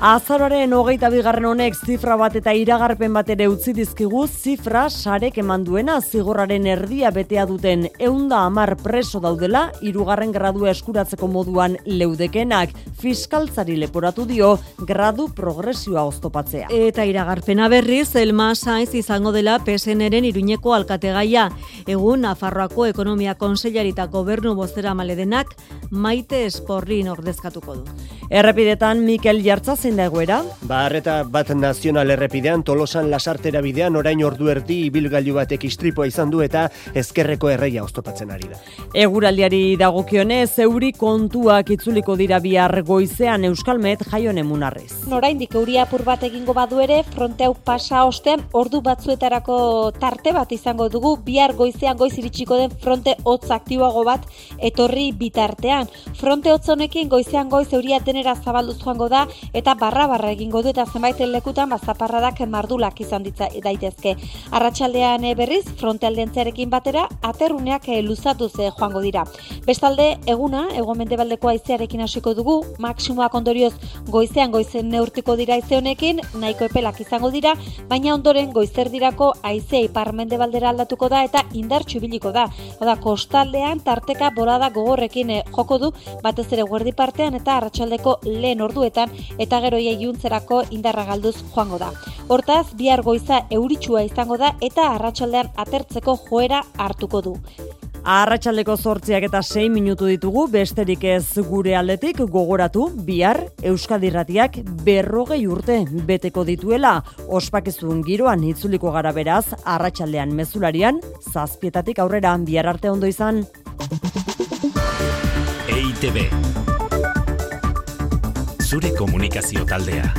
Azaroaren hogeita bigarren honek zifra bat eta iragarpen bat ere utzi dizkigu zifra sarek eman duena zigorraren erdia betea duten eunda amar preso daudela irugarren gradua eskuratzeko moduan leudekenak fiskaltzari leporatu dio gradu progresioa oztopatzea. Eta iragarpena berriz, Elma Saiz izango dela PSNren iruñeko alkategaia. Egun, Nafarroako Ekonomia Konsellari eta Gobernu Bozera Maledenak maite esporrin ordezkatuko du. Errepidetan Mikel Jartza zein da egoera? Ba, bat nazional errepidean tolosan lasartera bidean orain ordu erdi ibilgailu batek istripoa izan du eta ezkerreko erreia oztopatzen ari da. Eguraldiari dagokionez, euri kontuak itzuliko dira bihar goizean Euskalmet jaion emunarrez. Noraindik euria apur bat egingo badu ere, fronte hau pasa ostean ordu batzuetarako tarte bat izango dugu bihar goizean goiz iritsiko den fronte hotz aktiboago bat etorri bitartean. Fronte hotz honekin goizean goiz euria denera zabalduz joango da eta barra barra egingo du eta zenbait lekutan bazaparradak mardulak izan ditza daitezke. Arratsaldean eh, berriz frontealdeantzarekin batera aterruneak eh, luzatu ze joango dira. Bestalde eguna egomendebaldeko haizearekin hasiko dugu, maksimoak ondorioz goizean goizen neurtiko dira haize honekin, nahiko epelak izango dira, baina ondoren goizerdirako haizea iparmendebaldera aldatuko da eta indartsu ibiliko da. Oda kostaldean tarteka bolada gogorrekin eh, joko du batez ere guerdi partean eta arratsaldeko lehen orduetan eta gero iuntzerako indarra galduz joango da. Hortaz, bihar goiza euritsua izango da eta arratsaldean atertzeko joera hartuko du. Arratxaldeko zortziak eta 6 minutu ditugu, besterik ez gure aldetik gogoratu, bihar Euskadirratiak berrogei urte beteko dituela, ospakizun giroan itzuliko gara beraz, arratsaldean mezularian, zazpietatik aurrera bihar arte ondo izan. EITB Zure komunikazio taldea.